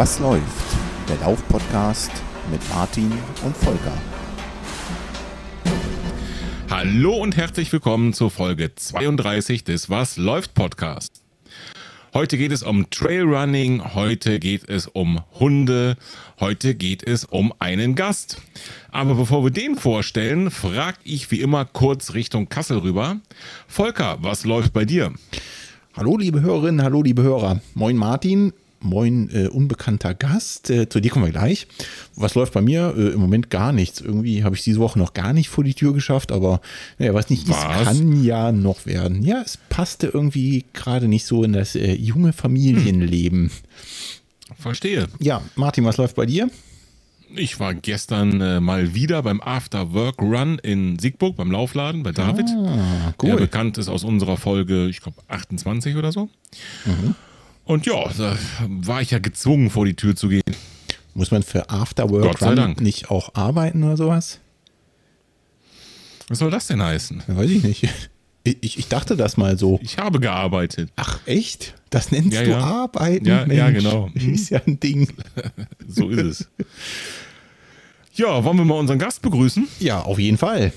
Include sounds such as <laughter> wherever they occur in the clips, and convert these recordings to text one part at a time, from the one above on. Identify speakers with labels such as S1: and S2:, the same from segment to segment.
S1: Was läuft? Der Lauf-Podcast mit Martin und Volker.
S2: Hallo und herzlich willkommen zur Folge 32 des Was läuft Podcast. Heute geht es um Trailrunning, heute geht es um Hunde, heute geht es um einen Gast. Aber bevor wir den vorstellen, frage ich wie immer kurz Richtung Kassel rüber. Volker, was läuft bei dir?
S1: Hallo liebe Hörerinnen, hallo liebe Hörer. Moin Martin, moin äh, unbekannter Gast. Äh, zu dir kommen wir gleich. Was läuft bei mir? Äh, Im Moment gar nichts. Irgendwie habe ich diese Woche noch gar nicht vor die Tür geschafft, aber naja, was nicht
S2: Was?
S1: ist, kann ja noch werden. Ja, es passte irgendwie gerade nicht so in das äh, junge Familienleben.
S2: Verstehe.
S1: Ja, Martin, was läuft bei dir?
S2: Ich war gestern äh, mal wieder beim After Work Run in Siegburg beim Laufladen bei David.
S1: Ah,
S2: Der
S1: cool.
S2: bekannt ist aus unserer Folge, ich glaube 28 oder so.
S1: Mhm.
S2: Und ja, da war ich ja gezwungen, vor die Tür zu gehen.
S1: Muss man für Afterwork Run nicht auch arbeiten oder sowas?
S2: Was soll das denn heißen?
S1: Weiß ich nicht. Ich, ich, dachte das mal so.
S2: Ich habe gearbeitet.
S1: Ach, echt? Das nennst
S2: Ja,
S1: du
S2: ja.
S1: Arbeiten?
S2: Ja, ja, genau. <laughs>
S1: Ist ja ein Ding. <laughs>
S2: So ist es. Ja, wollen wir mal unseren Gast begrüßen?
S1: Ja, auf jeden Fall.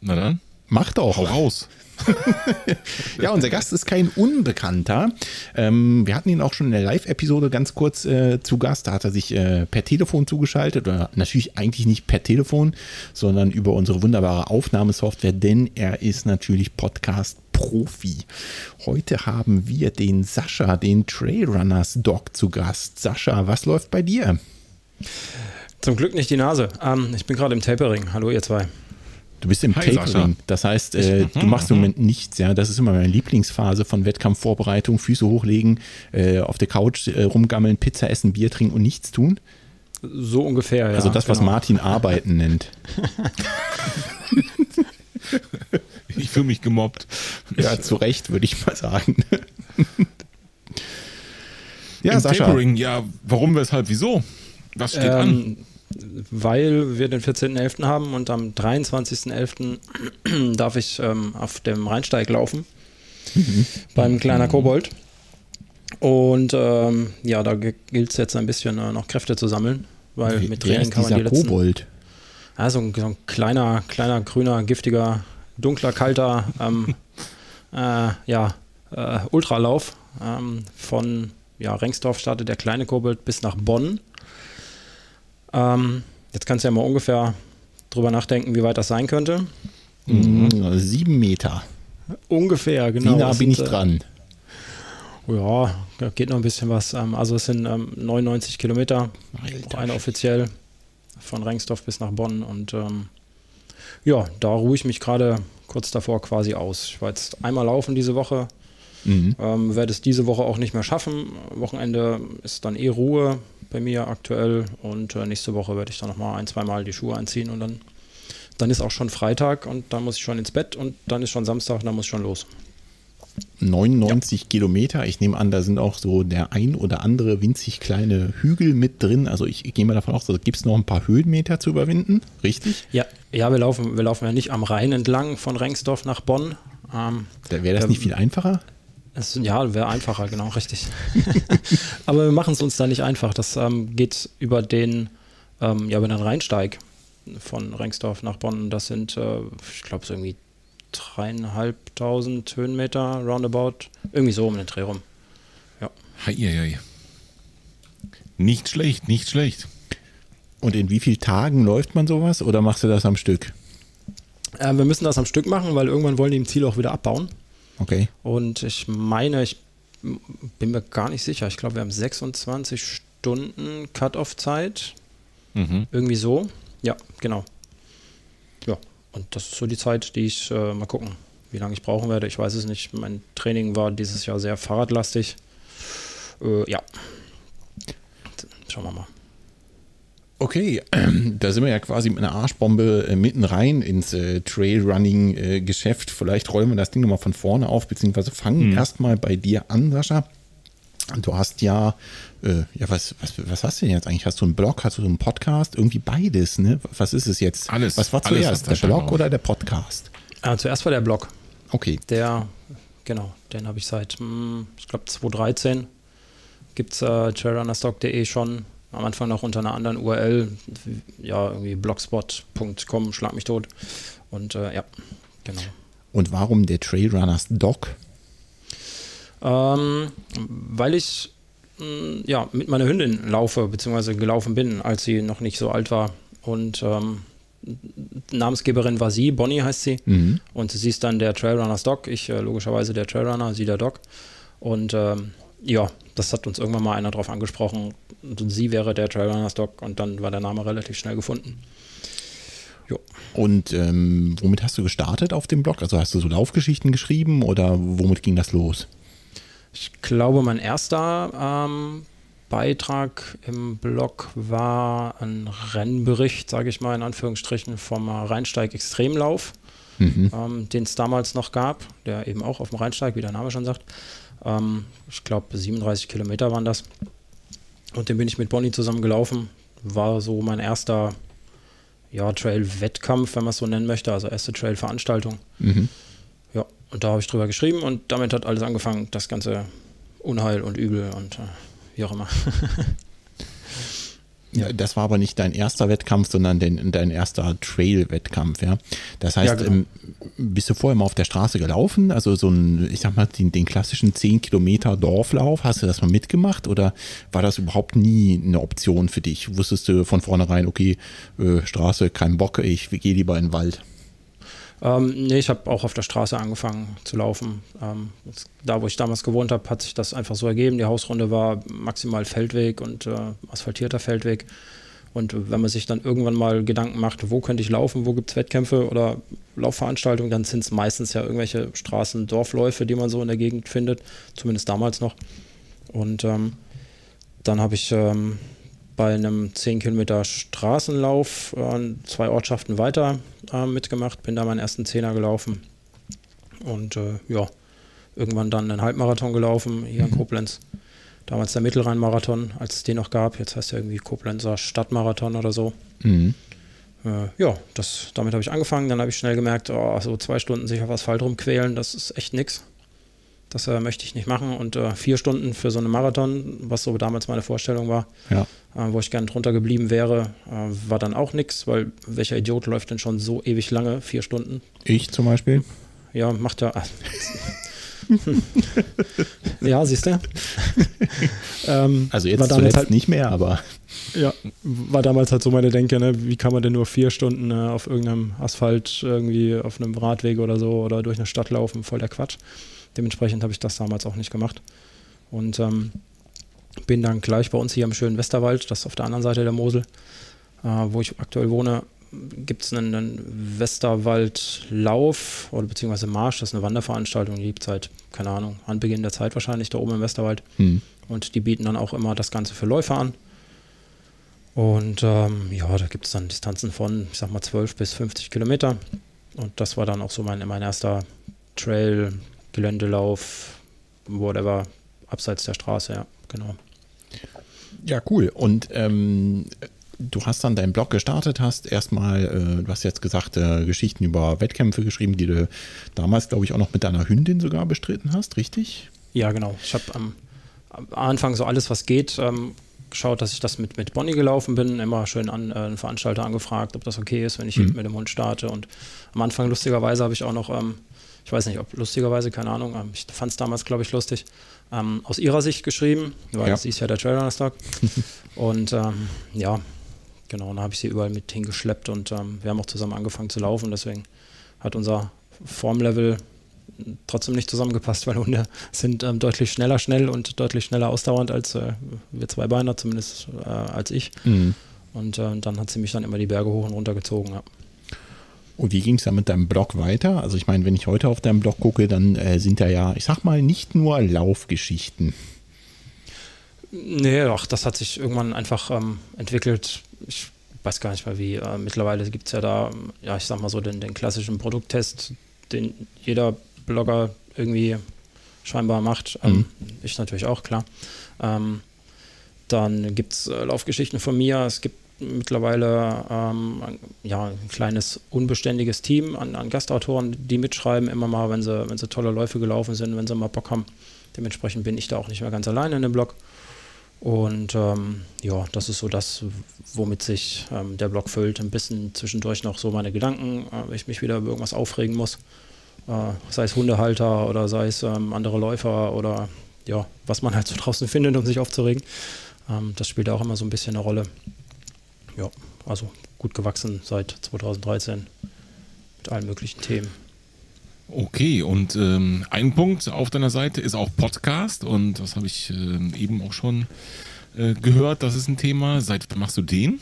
S2: Na dann,
S1: Mach doch.
S2: hau raus. <laughs>
S1: Ja, unser Gast ist kein Unbekannter. Ähm, wir hatten ihn auch schon in der Live-Episode ganz kurz äh, zu Gast. Da hat er sich äh, per Telefon zugeschaltet. Oder natürlich eigentlich nicht per Telefon, sondern über unsere wunderbare Aufnahmesoftware, denn er ist natürlich Podcast-Profi. Heute haben wir den Sascha, den Trailrunners-Doc zu Gast. Sascha, was läuft bei dir?
S3: Zum Glück nicht die Nase. Ähm, ich bin gerade im Tapering. Hallo, ihr zwei.
S1: Du bist im
S2: Hi,
S1: Tapering.
S2: Sascha. Mhm,
S1: Das heißt, äh, du machst im Moment nichts. Ja, das ist immer meine Lieblingsphase von Wettkampfvorbereitung. Füße hochlegen, äh, auf der Couch äh, rumgammeln, Pizza essen, Bier trinken und nichts tun.
S3: So ungefähr, ja.
S1: Also das, was
S3: genau.
S1: Martin <laughs> Arbeiten nennt.
S2: Ich fühle mich gemobbt.
S1: Ja, zu Recht, würde ich mal sagen. ja,
S2: Im
S1: Sascha.
S2: Tapering, ja, warum, weshalb, wieso? Was steht an?
S3: Weil wir den 14.11. haben und am 23.11. <clears throat> darf ich ähm, auf dem Rheinsteig laufen. Beim kleiner Kobold. Und ähm, ja, da gilt es jetzt ein bisschen äh, noch Kräfte zu sammeln, weil mit
S1: Wer
S3: Training kann man die letzten...
S1: Kobold?
S3: Ja, so ein, so ein kleiner, kleiner, grüner, giftiger, dunkler, kalter, ähm, <laughs> äh, ja, äh, Ultralauf. Ähm, von ja, Rengsdorf startet der kleine Kobold bis nach Bonn. Ähm, jetzt kannst du ja mal ungefähr drüber nachdenken, wie weit das sein könnte.
S1: Mhm. Sieben Meter.
S3: Ungefähr, genau.
S1: Wie nah bin ich
S3: äh,
S1: dran?
S3: Ja, da geht noch ein bisschen was. Ähm, also es sind ähm, 99 Kilometer,
S1: Alter
S3: eine offiziell von Rengsdorf bis nach Bonn. Und ähm, ja, da ruhe ich mich gerade kurz davor quasi aus. Ich war jetzt einmal laufen diese Woche,
S1: Mhm.
S3: ähm, werde es diese Woche auch nicht mehr schaffen. Wochenende ist dann eh Ruhe bei mir aktuell und äh, nächste Woche werde ich dann nochmal ein, zweimal die Schuhe anziehen und dann, dann ist auch schon Freitag und dann muss ich schon ins Bett und dann ist schon Samstag und dann muss ich schon los.
S1: 99 Kilometer. Ich nehme an, da sind auch so der ein oder andere winzig kleine Hügel mit drin. Also ich, ich gehe mal davon aus, da gibt es noch ein paar Höhenmeter zu überwinden. Richtig?
S3: Ja, ja wir, laufen, wir laufen ja nicht am Rhein entlang von Rengsdorf nach Bonn. Ähm,
S1: Da wäre das
S3: Ähm,
S1: nicht viel einfacher?
S3: Es, ja, wäre einfacher, genau, richtig. <laughs> Aber wir machen es uns da nicht einfach. Das ähm, geht über den, ähm, ja, über den Rheinsteig von Rengsdorf nach Bonn. Das sind, äh, ich glaube, so irgendwie dreieinhalbtausend Höhenmeter roundabout. Irgendwie so um den Dreh rum.
S2: Hei, hei, hei. Nicht schlecht, nicht schlecht.
S1: Und in wie vielen Tagen läuft man sowas oder machst du das am Stück?
S3: Äh, wir müssen das am Stück machen, weil irgendwann wollen die im Ziel auch wieder abbauen.
S1: Okay.
S3: Und ich meine, ich bin mir gar nicht sicher. Ich glaube, wir haben 26 Stunden Cut-Off-Zeit.
S2: Mhm.
S3: Irgendwie so. Ja, genau. Ja, und das ist so die Zeit, die ich äh, mal gucken, wie lange ich brauchen werde. Ich weiß es nicht. Mein Training war dieses Jahr sehr fahrradlastig. Äh, ja. Schauen wir mal.
S1: Okay, <clears throat> da sind wir ja quasi mit einer Arschbombe äh, mitten rein ins äh, Trailrunning-Geschäft. Vielleicht rollen wir das Ding nochmal von vorne auf, beziehungsweise fangen erstmal bei dir an, Sascha. Du hast ja, äh, ja, was, was, was hast du denn jetzt eigentlich? Hast du einen Blog, hast du so einen Podcast? Irgendwie beides, ne? Was ist es jetzt?
S2: Alles,
S1: Was war zuerst, der Blog
S2: drauf.
S1: oder der Podcast?
S3: Äh, zuerst war der Blog.
S1: Okay,
S3: Der, genau, den habe ich seit, hm, ich glaube, 2013 gibt es äh, trailrunnerstock.de schon. Am Anfang noch unter einer anderen URL. Ja, irgendwie blogspot.com, schlag mich tot. Und äh, ja, genau.
S1: Und warum der Trailrunners Doc?
S3: Ähm, weil ich mh, mm, ja, mit meiner Hündin laufe, beziehungsweise gelaufen bin, als sie noch nicht so alt war. Und ähm, Namensgeberin war sie, Bonnie heißt sie. Mhm. Und sie ist dann der Trailrunners Doc, ich äh, logischerweise der Trailrunner, sie der Doc. Und ähm, ja, das hat uns irgendwann mal einer drauf angesprochen. Und sie wäre der Trailrunners Doc und dann war der Name relativ schnell gefunden.
S1: Jo. Und ähm, womit hast du gestartet auf dem Blog? Also hast du so Laufgeschichten geschrieben oder womit ging das los?
S3: Ich glaube, mein erster ähm, Beitrag im Blog war ein Rennbericht, sage ich mal in Anführungsstrichen, vom Rheinsteig Extremlauf, mhm. ähm, den es damals noch gab, der eben auch auf dem Rheinsteig, wie der Name schon sagt. Ähm, ich glaube, 37 Kilometer waren das. Und den bin ich mit Bonnie zusammen gelaufen. War so mein erster ja, Trail-Wettkampf, wenn man es so nennen möchte, also erste Trail-Veranstaltung. Mhm. Ja, und da habe ich drüber geschrieben und damit hat alles angefangen, das ganze Unheil und Übel und äh, wie auch immer. <laughs>
S1: Ja, das war aber nicht dein erster Wettkampf, sondern dein, dein erster Trail-Wettkampf, ja. Das heißt, ja, genau. ähm, bist du vorher mal auf der Straße gelaufen? Also so ein, ich sag mal, den, den, klassischen 10 Kilometer Dorflauf, hast du das mal mitgemacht oder war das überhaupt nie eine Option für dich? Wusstest du von vornherein, okay, äh, Straße, kein Bock, ich gehe lieber in den Wald?
S3: Ähm, nee, ich habe auch auf der Straße angefangen zu laufen. Ähm, da, wo ich damals gewohnt habe, hat sich das einfach so ergeben. Die Hausrunde war maximal Feldweg und äh, asphaltierter Feldweg. Und wenn man sich dann irgendwann mal Gedanken macht, wo könnte ich laufen, wo gibt es Wettkämpfe oder Laufveranstaltungen, dann sind es meistens ja irgendwelche Straßen, Dorfläufe, die man so in der Gegend findet, zumindest damals noch. Und ähm, dann habe ich ähm, bei einem 10 Kilometer Straßenlauf äh, zwei Ortschaften weiter äh, mitgemacht, bin da meinen ersten Zehner gelaufen und äh, ja, irgendwann dann einen Halbmarathon gelaufen hier in mhm. Koblenz. Damals der Mittelrhein-Marathon, als es den noch gab. Jetzt heißt er irgendwie Koblenzer Stadtmarathon oder so. Mhm. Äh, ja, das, damit habe ich angefangen. Dann habe ich schnell gemerkt, oh, so zwei Stunden sich auf Asphalt rumquälen, das ist echt nix. Das äh, möchte ich nicht machen. Und äh, vier Stunden für so einen Marathon, was so damals meine Vorstellung war, ja. Äh, wo ich gerne drunter geblieben wäre, äh, war dann auch nichts, weil welcher Idiot läuft denn schon so ewig lange, vier Stunden?
S1: Ich zum Beispiel.
S3: Ja, macht ja. ja, siehst du.
S1: ähm, also jetzt war damals halt nicht mehr, aber.
S3: Ja, war damals halt so meine Denke, ne? wie kann man denn nur vier Stunden äh, auf irgendeinem Asphalt irgendwie auf einem Radweg oder so oder durch eine Stadt laufen, voll der Quatsch. Dementsprechend habe ich das damals auch nicht gemacht. Und ähm, bin dann gleich bei uns hier im schönen Westerwald, das ist auf der anderen Seite der Mosel, äh, wo ich aktuell wohne, gibt es einen, einen Westerwaldlauf oder beziehungsweise Marsch, das ist eine Wanderveranstaltung, die gibt es seit, keine Ahnung, Anbeginn der Zeit wahrscheinlich da oben im Westerwald. Hm. Und die bieten dann auch immer das Ganze für Läufer an. Und ähm, ja, da gibt es dann Distanzen von, ich sag mal, 12 bis 50 Kilometer. Und das war dann auch so mein, mein erster Trail, Geländelauf, whatever, abseits der Straße, ja, genau.
S1: Ja, cool. Und ähm, du hast dann deinen Blog gestartet, hast erstmal, äh, du hast jetzt gesagt, äh, Geschichten über Wettkämpfe geschrieben, die du damals, glaube ich, auch noch mit deiner Hündin sogar bestritten hast, richtig?
S3: Ja, genau. Ich habe am, am, Anfang so alles, was geht, ähm, geschaut, dass ich das mit, mit Bonnie gelaufen bin, immer schön an äh, einen Veranstalter angefragt, ob das okay ist, wenn ich mhm. mit dem Hund starte. Und am Anfang, lustigerweise, habe ich auch noch ähm, ich weiß nicht, ob lustigerweise, keine Ahnung, ähm, ich fand es damals, glaube ich, lustig, ähm, aus ihrer Sicht geschrieben, weil ja. sie ist ja der Trailrunner-Stock. <laughs> und ähm, ja, genau, dann habe ich sie überall mit hingeschleppt und ähm, wir haben auch zusammen angefangen zu laufen, deswegen hat unser Formlevel trotzdem nicht zusammengepasst, weil Hunde sind ähm, deutlich schneller schnell und deutlich schneller ausdauernd als äh, wir zwei Beiner, zumindest äh, als ich. Mhm. Und äh, dann hat sie mich dann immer die Berge hoch und runter gezogen. Ja.
S1: Und wie ging es dann mit deinem Blog weiter? Also ich meine, wenn ich heute auf deinem Blog gucke, dann äh, sind da ja, ich sag mal, nicht nur Laufgeschichten.
S3: Nee, doch, das hat sich irgendwann einfach ähm, entwickelt. Ich weiß gar nicht mehr wie. Äh, mittlerweile gibt es ja da, ja, ich sag mal so, den, den klassischen Produkttest, den jeder Blogger irgendwie scheinbar macht. Ähm, mhm. Ich natürlich auch, klar. Ähm, dann gibt es äh, Laufgeschichten von mir. Es gibt mittlerweile ähm, ja, ein kleines unbeständiges Team an, an, Gastautoren, die mitschreiben, immer mal, wenn sie, wenn sie tolle Läufe gelaufen sind, wenn sie mal Bock haben. Dementsprechend bin ich da auch nicht mehr ganz alleine in dem Blog. Und ähm, ja, das ist so das, womit sich ähm, der Blog füllt. Ein bisschen zwischendurch noch so meine Gedanken, äh, wenn ich mich wieder über irgendwas aufregen muss. Äh, sei es Hundehalter oder sei es ähm, andere Läufer oder ja, was man halt so draußen <laughs> findet, um sich aufzuregen. Ähm, das spielt auch immer so ein bisschen eine Rolle. Ja, also gut gewachsen seit 2013 mit allen möglichen Themen.
S2: Okay, und ähm, ein Punkt auf deiner Seite ist auch Podcast und das habe ich äh, eben auch schon äh, gehört, das ist ein Thema. Seit wann machst du den?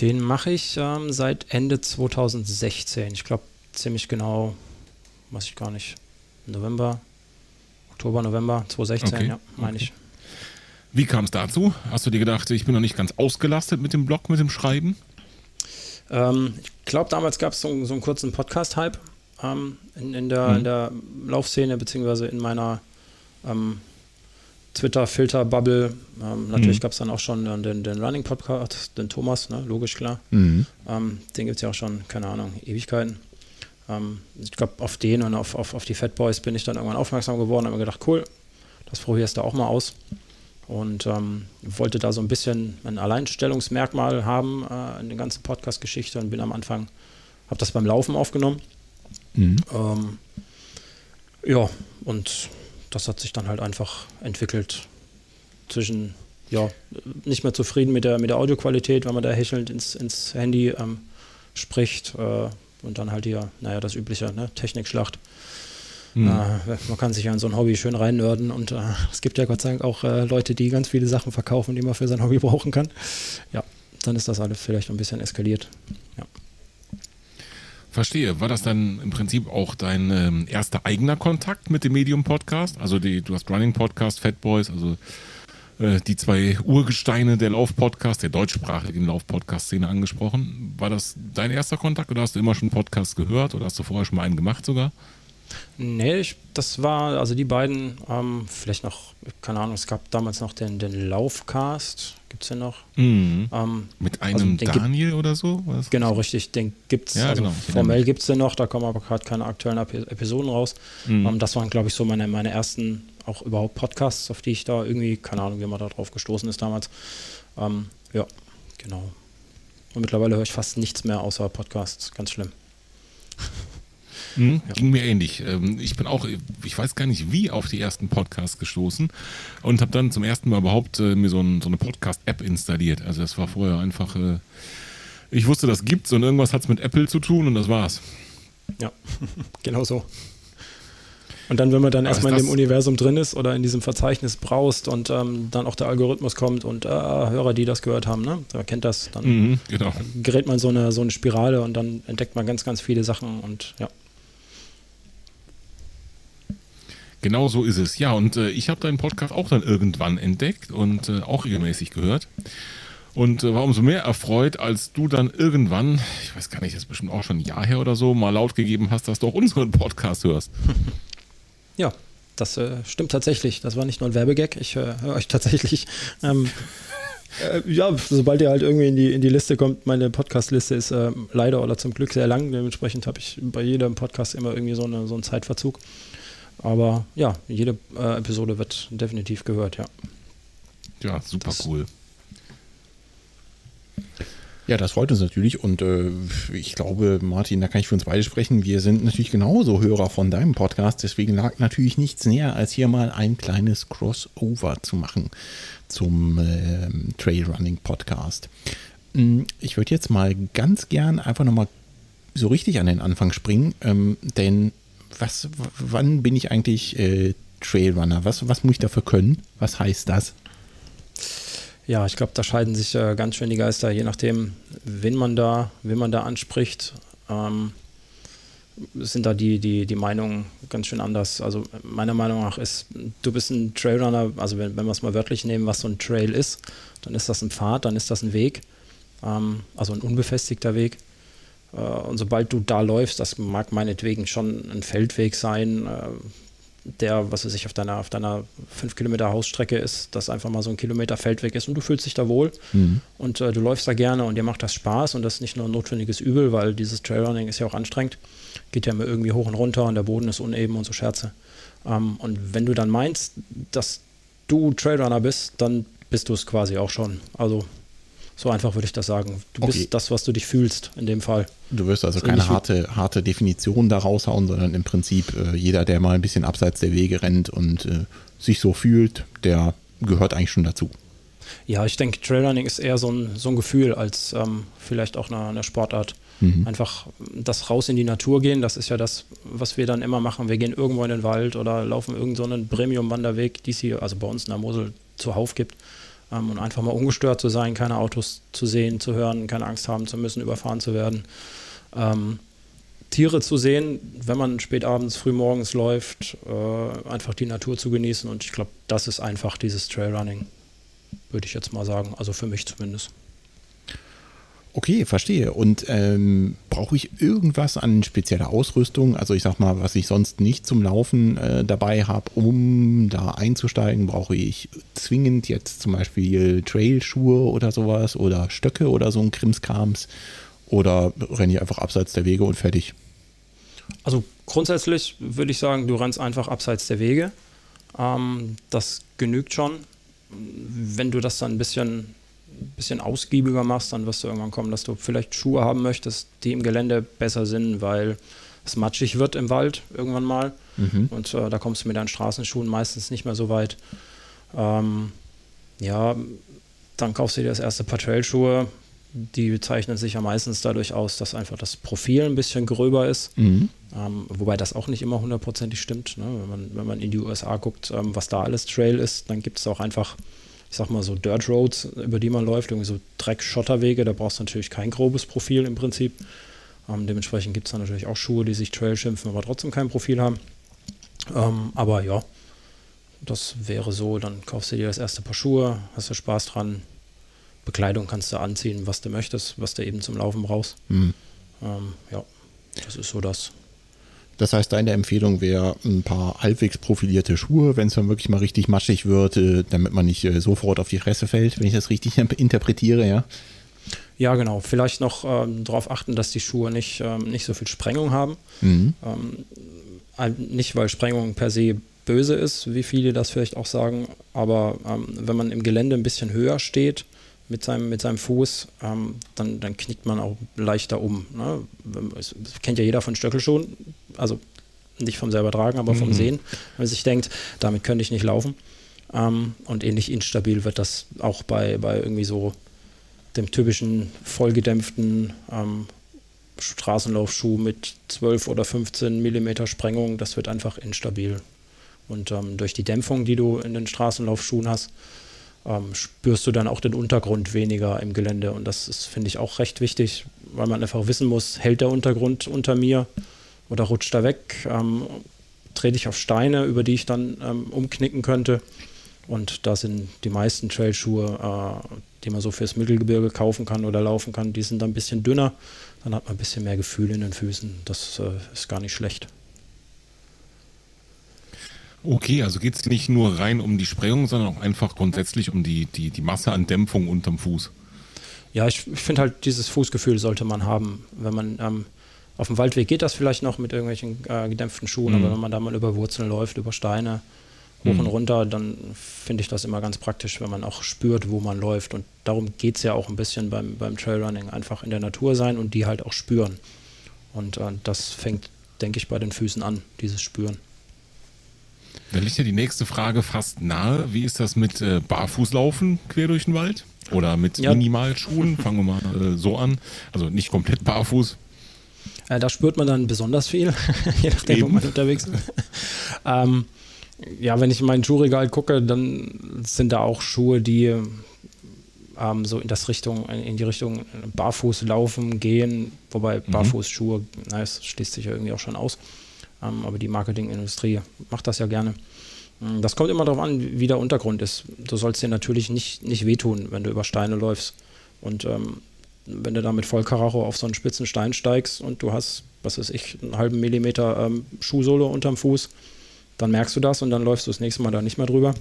S3: Den mache ich ähm, seit Ende 2016. Ich glaube ziemlich genau, weiß ich gar nicht, November, Oktober, November 2016, okay. ja, meine okay. ich.
S2: Wie kam es dazu? Hast du dir gedacht, ich bin noch nicht ganz ausgelastet mit dem Blog, mit dem Schreiben?
S3: Ähm, ich glaube, damals gab es so, so, einen kurzen Podcast-Hype ähm, in, in, der, mhm. in der Laufszene, beziehungsweise in meiner ähm, Twitter-Filter-Bubble. Ähm, natürlich mhm. gab es dann auch schon den, den Running-Podcast, den Thomas, ne? logisch klar. Ähm, den gibt es ja auch schon, keine Ahnung, Ewigkeiten. Ähm, ich glaube, auf den und auf, auf, auf die Fat Boys bin ich dann irgendwann aufmerksam geworden und habe mir gedacht, cool, das probierst du auch mal aus. Und ähm, wollte da so ein bisschen ein Alleinstellungsmerkmal haben äh, in der ganzen Podcast-Geschichte und bin am Anfang, habe das beim Laufen aufgenommen Mhm. Ähm, ja, und das hat sich dann halt einfach entwickelt zwischen, ja, nicht mehr zufrieden mit der, mit der Audioqualität, wenn man da hechelnd ins, ins Handy ähm, spricht äh, und dann halt hier, naja, das übliche, ne, Technikschlacht. Mhm. Äh, man kann sich ja in so ein Hobby schön reinnörden und äh, es gibt ja Gott sei Dank auch äh, Leute, die ganz viele Sachen verkaufen, die man für sein Hobby brauchen kann. Ja, dann ist das alles vielleicht ein bisschen eskaliert. Ja.
S2: Verstehe. War das dann im Prinzip auch dein ähm, erster eigener Kontakt mit dem Medium-Podcast? Also die, du hast Running Podcast, Fat Boys, also äh, die zwei Urgesteine der Lauf-Podcast, der deutschsprachigen Lauf-Podcast-Szene angesprochen. War das dein erster Kontakt oder hast du immer schon Podcasts gehört oder hast du vorher schon mal einen gemacht sogar?
S3: Nee, ich, das war, also die beiden, ähm, vielleicht noch, keine Ahnung, es gab damals noch den, den Laufcast, gibt es den noch?
S2: Mhm. Ähm, Mit also einem also Daniel gibt, oder so?
S3: Was? Genau, richtig, den gibt es,
S2: ja,
S3: also
S2: genau,
S3: formell gibt es den noch, da kommen aber gerade keine aktuellen Episoden raus. Mhm. Ähm, das waren, glaube ich, so meine, meine ersten, auch überhaupt Podcasts, auf die ich da irgendwie, keine Ahnung, wie man da drauf gestoßen ist damals. Ähm, ja, genau. Und mittlerweile höre ich fast nichts mehr außer Podcasts, ganz schlimm. <laughs>
S2: Mhm, ja. Ging mir ähnlich. Ähm, ich bin auch, ich weiß gar nicht wie, auf die ersten Podcasts gestoßen und habe dann zum ersten Mal überhaupt äh, mir so, ein, so eine Podcast-App installiert. Also das war vorher einfach, äh, ich wusste, das gibt's und irgendwas hat es mit Apple zu tun und das war's.
S3: Ja, <laughs> genau so. Und dann, wenn man dann erstmal in dem Universum drin ist oder in diesem Verzeichnis braust und ähm, dann auch der Algorithmus kommt und äh, Hörer, die das gehört haben, ne, der kennt das, dann
S2: mhm, genau.
S3: gerät man so eine, so eine Spirale und dann entdeckt man ganz, ganz viele Sachen und ja.
S2: Genau so ist es. Ja, und äh, ich habe deinen Podcast auch dann irgendwann entdeckt und äh, auch regelmäßig gehört. Und äh, war umso mehr erfreut, als du dann irgendwann, ich weiß gar nicht, das ist bestimmt auch schon ein Jahr her oder so, mal laut gegeben hast, dass du auch unseren Podcast hörst. <laughs>
S3: Ja, das äh, stimmt tatsächlich. Das war nicht nur ein Werbegag. Ich äh, höre euch tatsächlich. Ähm, äh, ja, sobald ihr halt irgendwie in die, in die Liste kommt, meine Podcast-Liste ist äh, leider oder zum Glück sehr lang. Dementsprechend habe ich bei jedem Podcast immer irgendwie so, eine, so einen Zeitverzug. Aber ja, jede äh, Episode wird definitiv gehört, ja.
S2: Ja, super das, cool.
S1: Ja, das freut uns natürlich und äh, ich glaube, Martin, da kann ich für uns beide sprechen. Wir sind natürlich genauso Hörer von deinem Podcast, deswegen lag natürlich nichts näher, als hier mal ein kleines Crossover zu machen zum äh, Trailrunning Podcast. Hm, ich würde jetzt mal ganz gern einfach nochmal so richtig an den Anfang springen, ähm, denn was, wann bin ich eigentlich äh, Trailrunner? Was, was muss ich dafür können? Was heißt das?
S3: Ja, ich glaube, da scheiden sich äh, ganz schön die Geister, je nachdem, wen man da, wen man da anspricht. Ähm, sind da die, die, die Meinungen ganz schön anders. Also meiner Meinung nach ist, du bist ein Trailrunner, also wenn, wenn wir es mal wörtlich nehmen, was so ein Trail ist, dann ist das ein Pfad, dann ist das ein Weg, ähm, also ein unbefestigter Weg. Äh, und sobald du da läufst, das mag meinetwegen schon ein Feldweg sein, äh, der, was weiß ich, auf deiner, auf deiner 5 Kilometer Hausstrecke ist, das einfach mal so ein Kilometer Feldweg ist und du fühlst dich da wohl mhm. und äh, du läufst da gerne und dir macht das Spaß und das ist nicht nur ein notwendiges Übel, weil dieses Trailrunning ist ja auch anstrengend, geht ja immer irgendwie hoch und runter und der Boden ist uneben und so Scherze. Ähm, und wenn du dann meinst, dass du Trailrunner bist, dann bist du es quasi auch schon. Also so einfach würde ich das sagen. Du
S1: Okay.
S3: bist das, was du dich fühlst in dem Fall.
S1: Du wirst also
S3: So
S1: keine harte, harte Definition da raushauen, sondern im Prinzip äh, jeder, der mal ein bisschen abseits der Wege rennt und äh, sich so fühlt, der gehört eigentlich schon dazu.
S3: Ja, ich denke, Trailrunning ist eher so ein, so ein Gefühl als ähm, vielleicht auch eine, eine Sportart. Einfach das raus in die Natur gehen, das ist ja das, was wir dann immer machen. Wir gehen irgendwo in den Wald oder laufen irgend so Premium-Wanderweg, die es hier, also bei uns in der Mosel zuhauf gibt. Ähm, und einfach mal ungestört zu sein, keine Autos zu sehen, zu hören, keine Angst haben zu müssen, überfahren zu werden. Ähm, Tiere zu sehen, wenn man spät abends, früh morgens läuft, äh, einfach die Natur zu genießen. Und ich glaube, das ist einfach dieses Trailrunning würde ich jetzt mal sagen. Also für mich zumindest.
S1: Okay, verstehe. Und ähm, brauche ich irgendwas an spezieller Ausrüstung? Also ich sag mal, was ich sonst nicht zum Laufen äh, dabei habe, um da einzusteigen, brauche ich zwingend jetzt zum Beispiel Trailschuhe oder sowas oder Stöcke oder so ein Krimskrams oder renne ich einfach abseits der Wege und fertig.
S3: Also grundsätzlich würde ich sagen, du rennst einfach abseits der Wege. Ähm, das genügt schon. Wenn du das dann ein bisschen, bisschen ausgiebiger machst, dann wirst du irgendwann kommen, dass du vielleicht Schuhe haben möchtest, die im Gelände besser sind, weil es matschig wird im Wald irgendwann mal. Und äh, da kommst du mit deinen Straßenschuhen meistens nicht mehr so weit. Ähm, ja, dann kaufst du dir das erste Paar Trailschuhe. Die zeichnen sich ja meistens dadurch aus, dass einfach das Profil ein bisschen gröber ist. Ähm, wobei das auch nicht immer hundertprozentig stimmt. Ne? Wenn, man, wenn man in die USA guckt, ähm, was da alles Trail ist, dann gibt es auch einfach, ich sag mal so Dirt Roads, über die man läuft, irgendwie so Dreck-Schotterwege. Da brauchst du natürlich kein grobes Profil im Prinzip. Ähm, dementsprechend gibt es dann natürlich auch Schuhe, die sich Trail schimpfen, aber trotzdem kein Profil haben. Ähm, aber ja, das wäre so, dann kaufst du dir das erste Paar Schuhe, hast du Spaß dran. Bekleidung kannst du anziehen, was du möchtest, was du eben zum Laufen brauchst.
S1: Hm.
S3: Ähm, ja, das ist so das.
S1: Das heißt, deine Empfehlung wäre ein paar halbwegs profilierte Schuhe, wenn es dann wirklich mal richtig matschig wird, äh, damit man nicht äh, sofort auf die Fresse fällt, wenn ich das richtig <laughs> interpretiere, ja.
S3: Ja, genau. Vielleicht noch ähm, darauf achten, dass die Schuhe nicht, ähm, nicht so viel Sprengung haben.
S1: Mhm.
S3: Ähm, nicht, weil Sprengung per se böse ist, wie viele das vielleicht auch sagen, aber ähm, wenn man im Gelände ein bisschen höher steht mit seinem, mit seinem Fuß, ähm, dann, dann knickt man auch leichter um. Ne? Das kennt ja jeder von Stöckelschuhen, also nicht vom selber tragen, aber vom Sehen. Wenn man sich denkt, damit könnte ich nicht laufen. Ähm, und ähnlich instabil wird das auch bei, bei irgendwie so dem typischen vollgedämpften ähm, Straßenlaufschuh mit 12 oder 15 Millimeter Sprengung, das wird einfach instabil. Und ähm, durch die Dämpfung, die du in den Straßenlaufschuhen hast, ähm, spürst du dann auch den Untergrund weniger im Gelände. Und das ist, finde ich, auch recht wichtig, weil man einfach wissen muss, hält der Untergrund unter mir oder rutscht er weg, ähm, trete ich auf Steine, über die ich dann ähm, umknicken könnte. Und da sind die meisten Trailschuhe, äh, die man so fürs Mittelgebirge kaufen kann oder laufen kann, die sind dann ein bisschen dünner. Dann hat man ein bisschen mehr Gefühl in den Füßen. Das äh, ist gar nicht schlecht.
S2: Okay, also geht es nicht nur rein um die Sprengung, sondern auch einfach grundsätzlich um die, die, die Masse an Dämpfung unterm Fuß.
S3: Ja, ich, ich finde halt, dieses Fußgefühl sollte man haben. Wenn man ähm, auf dem Waldweg geht das vielleicht noch mit irgendwelchen äh, gedämpften Schuhen, aber wenn man da mal über Wurzeln läuft, über Steine, hoch und runter, dann finde ich das immer ganz praktisch, wenn man auch spürt, wo man läuft. Und darum geht es ja auch ein bisschen beim, beim Trailrunning. Einfach in der Natur sein und die halt auch spüren. Und äh, das fängt, denke ich, bei den Füßen an, dieses Spüren.
S2: Da liegt ja die nächste Frage fast nahe. Wie ist das mit äh, Barfußlaufen quer durch den Wald? Oder mit
S3: Ja.
S2: Minimalschuhen? <laughs> Fangen wir mal äh, so an. Also nicht komplett barfuß.
S3: Äh, da spürt man dann besonders viel, <laughs> je nachdem, wo
S2: Eben.
S3: man unterwegs ist. <laughs> ähm, ja, wenn ich in mein Schuhregal gucke, dann sind da auch Schuhe, die ähm, so in das Richtung, in die Richtung Barfuß laufen, gehen, wobei Barfußschuhe, na, es schließt sich ja irgendwie auch schon aus. Ähm, aber die Marketingindustrie macht das ja gerne. Mm, Das kommt immer darauf an, wie der Untergrund ist. Du sollst dir natürlich nicht, nicht wehtun, wenn du über Steine läufst. Und ähm, wenn du da mit Vollkaracho auf so einen spitzen Stein steigst und du hast, was weiß ich, einen halben Millimeter ähm, Schuhsohle unterm Fuß, dann merkst du das und dann läufst du das nächste Mal da nicht mehr drüber.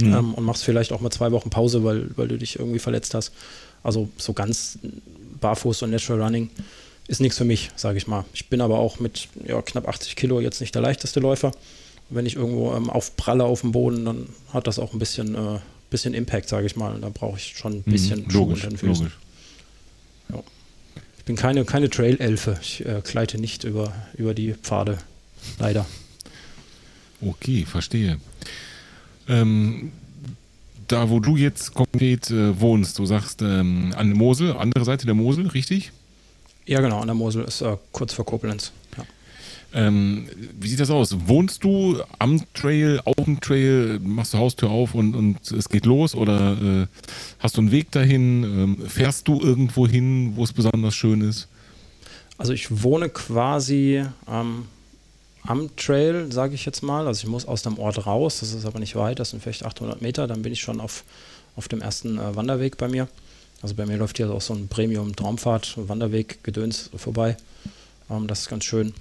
S3: Ähm, und machst vielleicht auch mal zwei Wochen Pause, weil, weil du dich irgendwie verletzt hast. Also so ganz barfuß und Natural Running ist nichts für mich, sage ich mal. Ich bin aber auch mit ja, knapp 80 Kilo jetzt nicht der leichteste Läufer. wenn ich irgendwo ähm, aufpralle auf dem Boden, dann hat das auch ein bisschen, äh, bisschen Impact, sage ich mal. Und da brauche ich schon ein bisschen
S2: mhm, logisch.
S3: Logisch. Ja. Ich bin keine, keine Trail-Elfe. Ich äh, gleite nicht über, über die Pfade. Leider.
S2: Okay, verstehe. Ähm, da, wo du jetzt konkret äh, wohnst, du sagst ähm, an der Mosel, andere Seite der Mosel, richtig?
S3: Ja, genau, an der Mosel ist äh, kurz vor Koblenz. Ja.
S2: Ähm, wie sieht das aus? Wohnst du am Trail, auf dem Trail, machst du Haustür auf und, und es geht los oder äh, hast du einen Weg dahin? Ähm, fährst du irgendwo hin, wo es besonders schön ist?
S3: Also ich wohne quasi ähm, am Trail, sage ich jetzt mal. Also ich muss aus dem Ort raus, das ist aber nicht weit, das sind vielleicht 800 Meter, dann bin ich schon auf, auf dem ersten äh, Wanderweg bei mir. Also bei mir läuft hier auch so ein Premium-Traumfahrt-Wanderweg-Gedöns vorbei. Ähm, das ist ganz schön.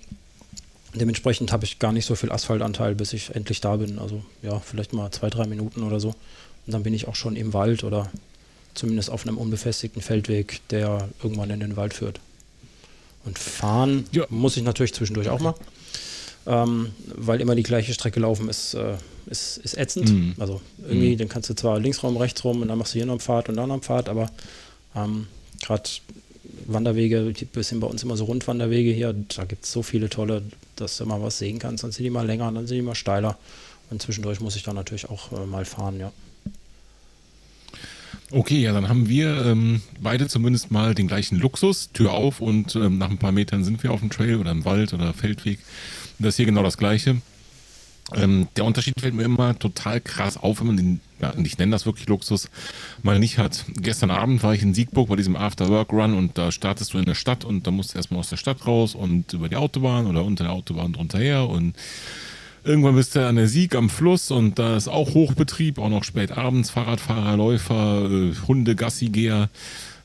S3: Dementsprechend habe ich gar nicht so viel Asphaltanteil, bis ich endlich da bin. Also ja, vielleicht mal zwei, drei Minuten oder so. Und dann bin ich auch schon im Wald oder zumindest auf einem unbefestigten Feldweg, der irgendwann in den Wald führt. Und fahren ja. muss ich natürlich zwischendurch auch mal ähm, weil immer die gleiche Strecke laufen ist, äh, ist, ist ätzend. Mhm. Also irgendwie, mhm. dann kannst du zwar links rum, rechts rum und dann machst du hier noch einen Pfad und da noch einen Pfad, aber ähm, gerade Wanderwege, die sind bei uns immer so Rundwanderwege hier, da gibt es so viele tolle, dass du mal was sehen kannst, dann sind die mal länger, dann sind die mal steiler und zwischendurch muss ich dann natürlich auch äh, mal fahren, ja.
S2: Okay, ja, dann haben wir ähm, beide zumindest mal den gleichen Luxus, Tür auf und ähm, nach ein paar Metern sind wir auf dem Trail oder im Wald oder Feldweg. Das ist hier genau das Gleiche. Ähm, der Unterschied fällt mir immer total krass auf, wenn man den, ja, ich nenne das wirklich Luxus, mal nicht hat. Gestern Abend war ich in Siegburg bei diesem After-Work-Run und da startest du in der Stadt und da musst du erstmal aus der Stadt raus und über die Autobahn oder unter der Autobahn drunter her und irgendwann bist du an der Sieg am Fluss und da ist auch Hochbetrieb, auch noch spät abends, Fahrradfahrer, Läufer, äh, Hunde, Gassigeher.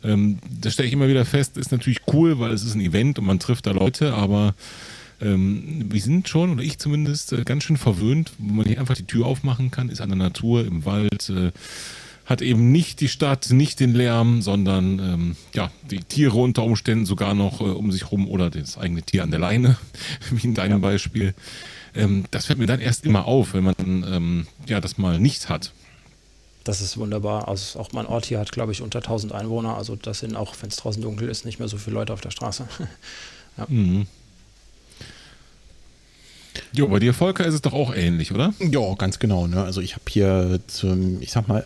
S2: Ähm, das stelle ich immer wieder fest, ist natürlich cool, weil es ist ein Event und man trifft da Leute, aber ähm, wir sind schon, oder ich zumindest, äh, ganz schön verwöhnt, wo man hier einfach die Tür aufmachen kann, ist an der Natur, im Wald, äh, hat eben nicht die Stadt, nicht den Lärm, sondern ähm, ja, die Tiere unter Umständen sogar noch äh, um sich rum oder das eigene Tier an der Leine, <laughs> wie in deinem ja. Beispiel. Ähm, das fällt mir dann erst immer auf, wenn man ähm, ja das mal nicht hat.
S3: Das ist wunderbar. Also auch mein Ort hier hat, glaube ich, unter 1000 Einwohner. Also das sind auch, wenn es draußen dunkel ist, nicht mehr so viele Leute auf der Straße. <laughs>
S2: ja. Mhm. Jo, bei dir, Volker, ist es doch auch ähnlich, oder?
S1: Ja, ganz genau. Ne? Also ich habe hier, zum, ich sag mal,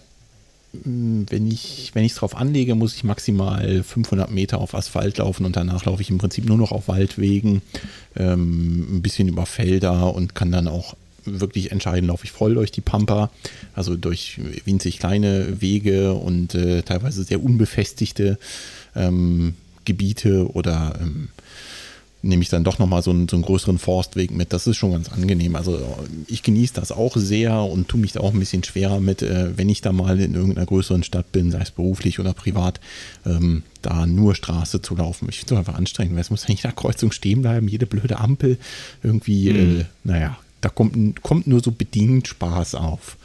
S1: mm, wenn ich wenn es drauf anlege, muss ich maximal 500 Meter auf Asphalt laufen und danach laufe ich im Prinzip nur noch auf Waldwegen, ähm, ein bisschen über Felder und kann dann auch wirklich entscheiden, laufe ich voll durch die Pampa, also durch winzig kleine Wege und äh, teilweise sehr unbefestigte ähm, Gebiete oder ähm, nehme ich dann doch nochmal so einen, so einen größeren Forstweg mit. Das ist schon ganz angenehm. Also ich genieße das auch sehr und tue mich da auch ein bisschen schwerer mit, äh, wenn ich da mal in irgendeiner größeren Stadt bin, sei es beruflich oder privat, ähm, da nur Straße zu laufen. Ich finde es einfach anstrengend, weil es muss ja nicht nach Kreuzung stehen bleiben, jede blöde Ampel irgendwie, mhm. äh, naja, da kommt, kommt nur so bedingt Spaß auf.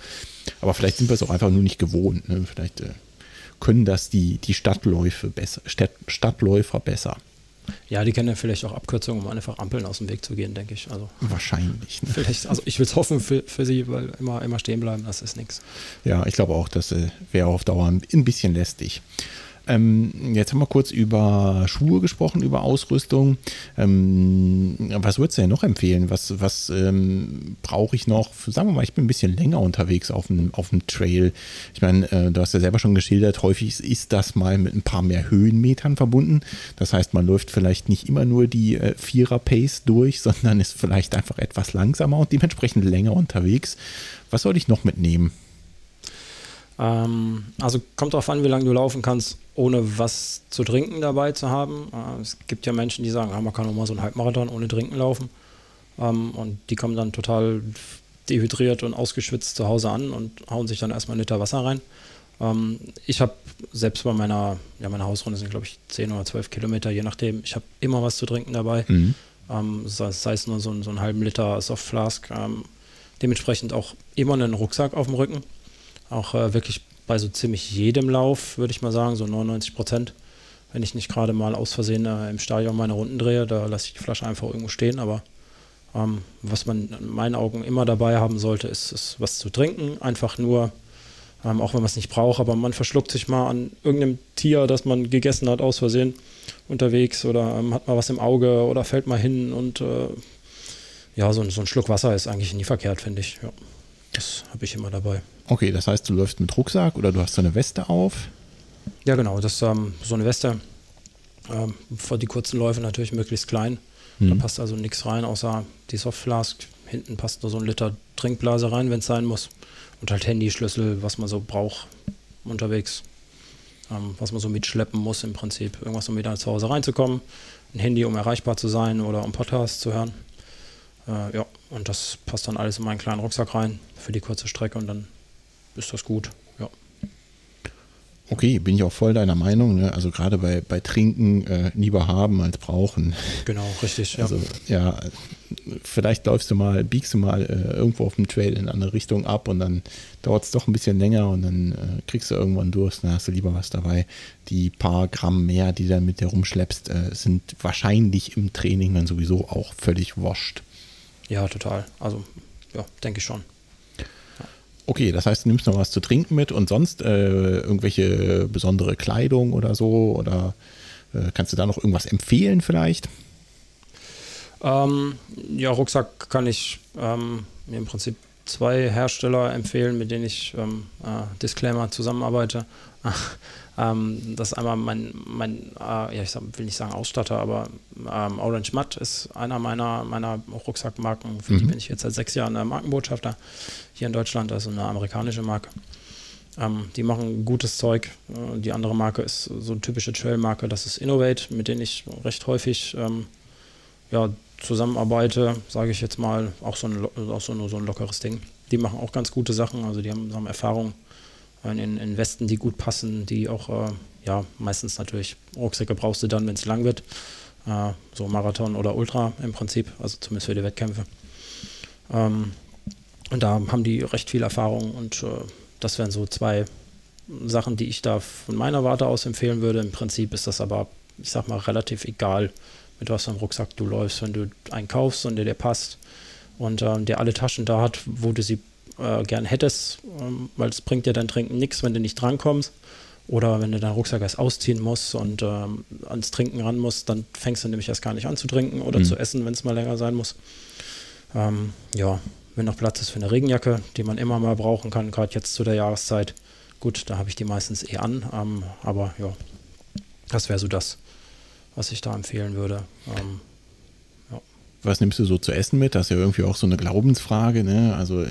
S1: Aber vielleicht sind wir es auch einfach nur nicht gewohnt. Ne? Vielleicht äh, können das die, die Stadtläufe besser, Stadt, Stadtläufer besser.
S3: Ja, die kennen ja vielleicht auch Abkürzungen, um einfach Ampeln aus dem Weg zu gehen, denke ich. Also,
S1: Wahrscheinlich.
S3: Ne? Vielleicht, also ich will es hoffen für, für sie, weil immer, immer stehen bleiben, das ist nichts.
S1: Ja, ich glaube auch, das äh, wäre auf Dauer ein bisschen lästig. Ähm, jetzt haben wir kurz über Schuhe gesprochen, über Ausrüstung. Ähm, was würdest du denn noch empfehlen? Was, was ähm, brauche ich noch? Sagen wir mal, ich bin ein bisschen länger unterwegs auf dem, auf dem Trail. Ich meine, äh, du hast ja selber schon geschildert, häufig ist das mal mit ein paar mehr Höhenmetern verbunden. Das heißt, man läuft vielleicht nicht immer nur die äh, Vierer-Pace durch, sondern ist vielleicht einfach etwas langsamer und dementsprechend länger unterwegs. Was soll ich noch mitnehmen?
S3: Ähm, also kommt darauf an, wie lange du laufen kannst, ohne was zu trinken dabei zu haben. Äh, es gibt ja Menschen, die sagen, ah, man kann auch mal so einen Halbmarathon ohne Trinken laufen. Ähm, und die kommen dann total dehydriert und ausgeschwitzt zu Hause an und hauen sich dann erstmal einen Liter Wasser rein. Ähm, ich habe selbst bei meiner, ja, meine Hausrunde sind, glaube ich, 10 oder 12 Kilometer, je nachdem. Ich habe immer was zu trinken dabei. Mhm. Ähm, sei, sei, es nur so, so einen halben Liter Softflask. Ähm, dementsprechend auch immer einen Rucksack auf dem Rücken auch äh, wirklich bei so ziemlich jedem Lauf, würde ich mal sagen, so 99 Prozent. Wenn ich nicht gerade mal aus Versehen äh, im Stadion meine Runden drehe, da lasse ich die Flasche einfach irgendwo stehen, aber Ähm, was man in meinen Augen immer dabei haben sollte, ist, ist was zu trinken. Einfach nur, ähm, auch wenn man es nicht braucht, aber man verschluckt sich mal an irgendeinem Tier, das man gegessen hat, aus Versehen unterwegs oder ähm, hat mal was im Auge oder fällt mal hin und äh, ja, so, so, ein Schluck Wasser ist eigentlich nie verkehrt, finde ich. Ja, das habe ich immer dabei.
S1: Okay, das heißt, du läufst mit Rucksack oder du hast so eine Weste auf?
S3: Ja, genau, das ist ähm, so eine Weste. Ähm, für die kurzen Läufe natürlich möglichst klein. Mhm. Da passt also nichts rein, außer die Softflask. Hinten passt nur so ein Liter Trinkblase rein, wenn es sein muss. Und halt Handy, Schlüssel, was man so braucht unterwegs. Ähm, was man so mitschleppen muss im Prinzip. Irgendwas, um wieder zu Hause reinzukommen. Ein Handy, um erreichbar zu sein oder um Podcast zu hören. Äh, ja, und das passt dann alles in meinen kleinen Rucksack rein für die kurze Strecke und dann ist das gut. Ja.
S1: Okay, bin ich auch voll deiner Meinung. Ne? Also gerade bei, bei Trinken äh, lieber haben als brauchen.
S3: Genau, richtig.
S1: Ja. Also ja, vielleicht läufst du mal, biegst du mal äh, irgendwo auf dem Trail in eine andere Richtung ab und dann dauert es doch ein bisschen länger und dann äh, kriegst du irgendwann Durst, dann hast du lieber was dabei. Die paar Gramm mehr, die du dann mit dir rumschleppst, äh, sind wahrscheinlich im Training dann sowieso auch völlig wascht.
S3: Ja, total. Also, ja, denke ich schon.
S1: Okay, das heißt, du nimmst noch was zu trinken mit und sonst äh, irgendwelche besondere Kleidung oder so? Oder äh, kannst du da noch irgendwas empfehlen vielleicht?
S3: Ähm, ja, Rucksack kann ich ähm, mir im Prinzip zwei Hersteller empfehlen, mit denen ich ähm, äh, Disclaimer zusammenarbeite. Ähm, das ist einmal mein, mein äh, ja, ich will nicht sagen Ausstatter, aber ähm, Orange Matt ist einer meiner, meiner Rucksackmarken. Für mhm. die bin ich jetzt seit sechs Jahren Markenbotschafter hier in Deutschland, also eine amerikanische Marke. Ähm, die machen gutes Zeug. Äh, die andere Marke ist so eine typische Trail-Marke, das ist Innovate, mit denen ich recht häufig ähm, ja, zusammenarbeite, sage ich jetzt mal, auch so ein, auch so, so ein lockeres Ding. Die machen auch ganz gute Sachen, also die haben, haben Erfahrung in, in Westen, die gut passen, die auch, äh, ja, meistens natürlich Rucksäcke brauchst du dann, wenn es lang wird. Äh, so Marathon oder Ultra im Prinzip, also zumindest für die Wettkämpfe. Ähm, und da haben die recht viel Erfahrung und äh, das wären so zwei Sachen, die ich da von meiner Warte aus empfehlen würde. Im Prinzip ist das aber, ich sag mal, relativ egal, mit was für einem Rucksack du läufst, wenn du einen kaufst und der dir passt und ähm, der alle Taschen da hat, wo du sie äh, gern hättest, ähm, weil es bringt dir dein Trinken nichts, wenn du nicht drankommst. Oder wenn du deinen Rucksack erst ausziehen musst und ähm, ans Trinken ran musst, dann fängst du nämlich erst gar nicht an zu trinken oder mhm. zu essen, wenn es mal länger sein muss. Ähm, ja, wenn noch Platz ist für eine Regenjacke, die man immer mal brauchen kann, gerade jetzt zu der Jahreszeit. Gut, da habe ich die meistens eh an, ähm, aber ja, das wäre so das, was ich da empfehlen würde. Ähm,
S1: was nimmst du so zu essen mit? Das ist ja irgendwie auch so eine Glaubensfrage. Ne? Also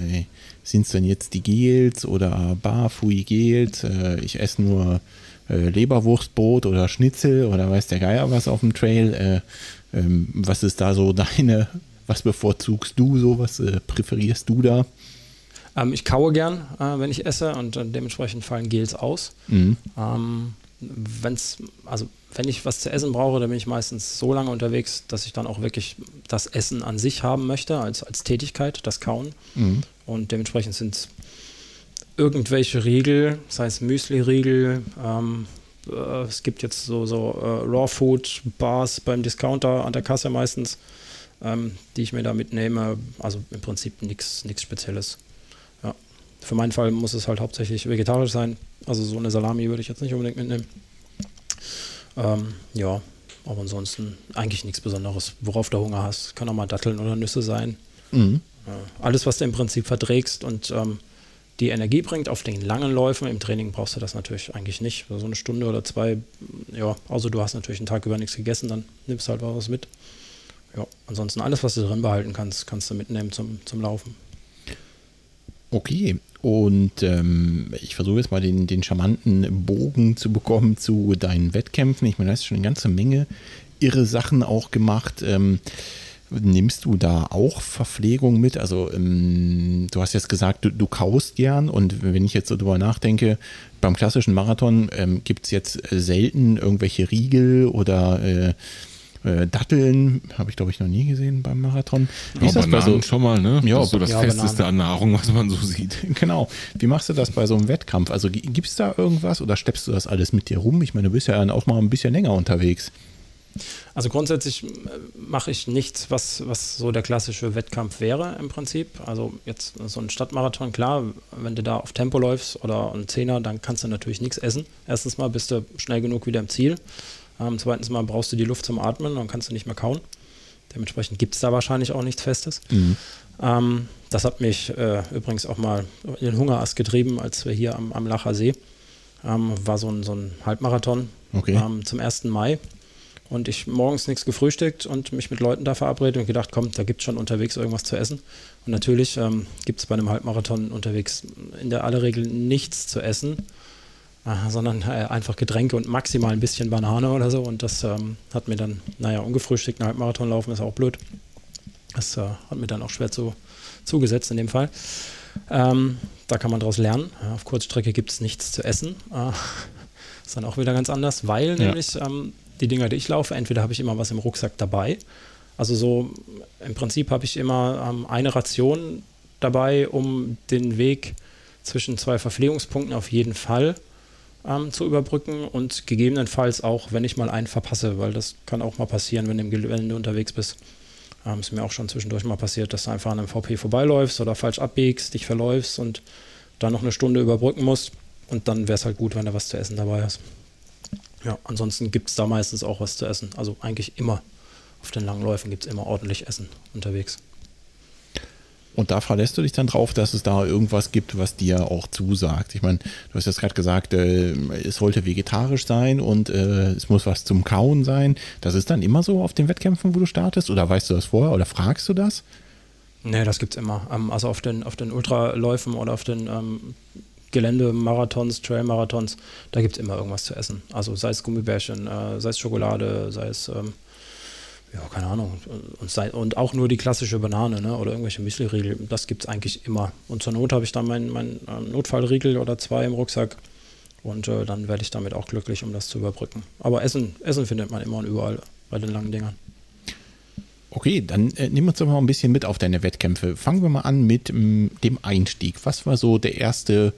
S1: sind es denn jetzt die Gels oder Barfui-Gels? Äh, ich esse nur äh, Leberwurstbrot oder Schnitzel oder weiß der Geier was auf dem Trail. Äh, ähm, was ist da so <laughs> deine, was bevorzugst du so? Was äh, präferierst du da?
S3: Ähm, ich kaue gern, äh, wenn ich esse und dementsprechend fallen Gels aus. Mhm. Ähm, wenn's, also wenn ich was zu essen brauche, dann bin ich meistens so lange unterwegs, dass ich dann auch wirklich das Essen an sich haben möchte, als, als Tätigkeit, das Kauen. Mhm. Und dementsprechend sind es irgendwelche Riegel, sei es Müsli-Riegel, ähm, äh, es gibt jetzt so, so äh, Raw-Food-Bars beim Discounter an der Kasse meistens, ähm, die ich mir da mitnehme. Also im Prinzip nichts Spezielles. Ja. Für meinen Fall muss es halt hauptsächlich vegetarisch sein. Also so eine Salami würde ich jetzt nicht unbedingt mitnehmen. Ähm, ja, aber ansonsten eigentlich nichts Besonderes. Worauf du Hunger hast, kann auch mal Datteln oder Nüsse sein. Mhm. Äh, alles, was du im Prinzip verträgst und ähm, die Energie bringt auf den langen Läufen. Im Training brauchst du das natürlich eigentlich nicht. So eine Stunde oder zwei, ja, also du hast natürlich einen Tag über nichts gegessen, dann nimmst du halt was mit. Ja, ansonsten alles, was du drin behalten kannst, kannst du mitnehmen zum, zum Laufen.
S1: Okay, und ähm, ich versuche jetzt mal den, den charmanten Bogen zu bekommen zu deinen Wettkämpfen. Ich meine, du hast schon eine ganze Menge irre Sachen auch gemacht. Ähm, nimmst du da auch Verpflegung mit? Also ähm, du hast jetzt gesagt, du, du kaust gern und wenn ich jetzt so drüber nachdenke, beim klassischen Marathon ähm, gibt es jetzt selten irgendwelche Riegel oder äh, äh, Datteln habe ich, glaube ich, noch nie gesehen beim Marathon.
S2: Wie ja, ist das bei so, schon mal, ne? Ja, das ist so das ja, Festeste an Nahrung, was man so sieht. <laughs>
S1: Genau. Wie machst du das bei so einem Wettkampf? Also gibt es da irgendwas oder steppst du das alles mit dir rum? Ich meine, du bist ja dann auch mal ein bisschen länger unterwegs.
S3: Also grundsätzlich äh, mache ich nichts, was, was so der klassische Wettkampf wäre im Prinzip. Also jetzt so ein Stadtmarathon, klar, wenn du da auf Tempo läufst oder ein Zehner, dann kannst du natürlich nichts essen. Erstens mal bist du schnell genug wieder im Ziel. Ähm, zweitens mal brauchst du die Luft zum Atmen, dann kannst du nicht mehr kauen. Dementsprechend gibt es da wahrscheinlich auch nichts Festes. Mhm. Ähm, das hat mich äh, übrigens auch mal in den Hungerast getrieben, als wir hier am, am Lacher See ähm, war so ein, so ein Halbmarathon okay. ähm, zum 1. Mai. Und ich morgens nichts gefrühstückt und mich mit Leuten da verabredet und gedacht, komm, da gibt es schon unterwegs irgendwas zu essen. Und natürlich ähm, gibt es bei einem Halbmarathon unterwegs in der aller Regel nichts zu essen, sondern äh, einfach Getränke und maximal ein bisschen Banane oder so. Und das ähm, hat mir dann, naja, ungefrühstückt einen Halbmarathon laufen ist auch blöd. Das äh, hat mir dann auch schwer zu, zugesetzt in dem Fall. Ähm, da kann man daraus lernen. Auf Kurzstrecke gibt es nichts zu essen. Äh, <laughs> ist dann auch wieder ganz anders, weil ja. nämlich ähm, die Dinger, die ich laufe, entweder habe ich immer was im Rucksack dabei. Also so im Prinzip habe ich immer ähm, eine Ration dabei, um den Weg zwischen zwei Verpflegungspunkten auf jeden Fall ähm, zu überbrücken und gegebenenfalls auch, wenn ich mal einen verpasse, weil das kann auch mal passieren, wenn, im, wenn du unterwegs bist, ähm, ist mir auch schon zwischendurch mal passiert, dass du einfach an einem VP vorbeiläufst oder falsch abbiegst, dich verläufst und dann noch eine Stunde überbrücken musst. Und dann wäre es halt gut, wenn du was zu essen dabei hast. Ja, ansonsten gibt es da meistens auch was zu essen. Also eigentlich immer auf den langen Läufen gibt es immer ordentlich Essen unterwegs.
S1: Und da verlässt du dich dann drauf, dass es da irgendwas gibt, was dir auch zusagt. Ich meine, du hast jetzt gerade gesagt, äh, es sollte vegetarisch sein und äh, es muss was zum Kauen sein. Das ist dann immer so auf den Wettkämpfen, wo du startest? Oder weißt du das vorher oder fragst du das?
S3: Nee, das gibt es immer. Ähm, also auf den, auf den Ultraläufen oder auf den ähm, Geländemarathons, Trailmarathons, da gibt es immer irgendwas zu essen. Also sei es Gummibärchen, äh, sei es Schokolade, sei es ähm, ja, keine Ahnung. Und, und auch nur die klassische Banane ne? oder irgendwelche Müsli-Riegel, das gibt es eigentlich immer. Und zur Not habe ich dann meinen mein, äh, Notfallriegel oder zwei im Rucksack und äh, dann werde ich damit auch glücklich, um das zu überbrücken. Aber Essen, Essen findet man immer und überall bei den langen Dingern.
S1: Okay, dann äh, nimm uns doch mal ein bisschen mit auf deine Wettkämpfe. Fangen wir mal an mit ähm, dem Einstieg. Was war so der erste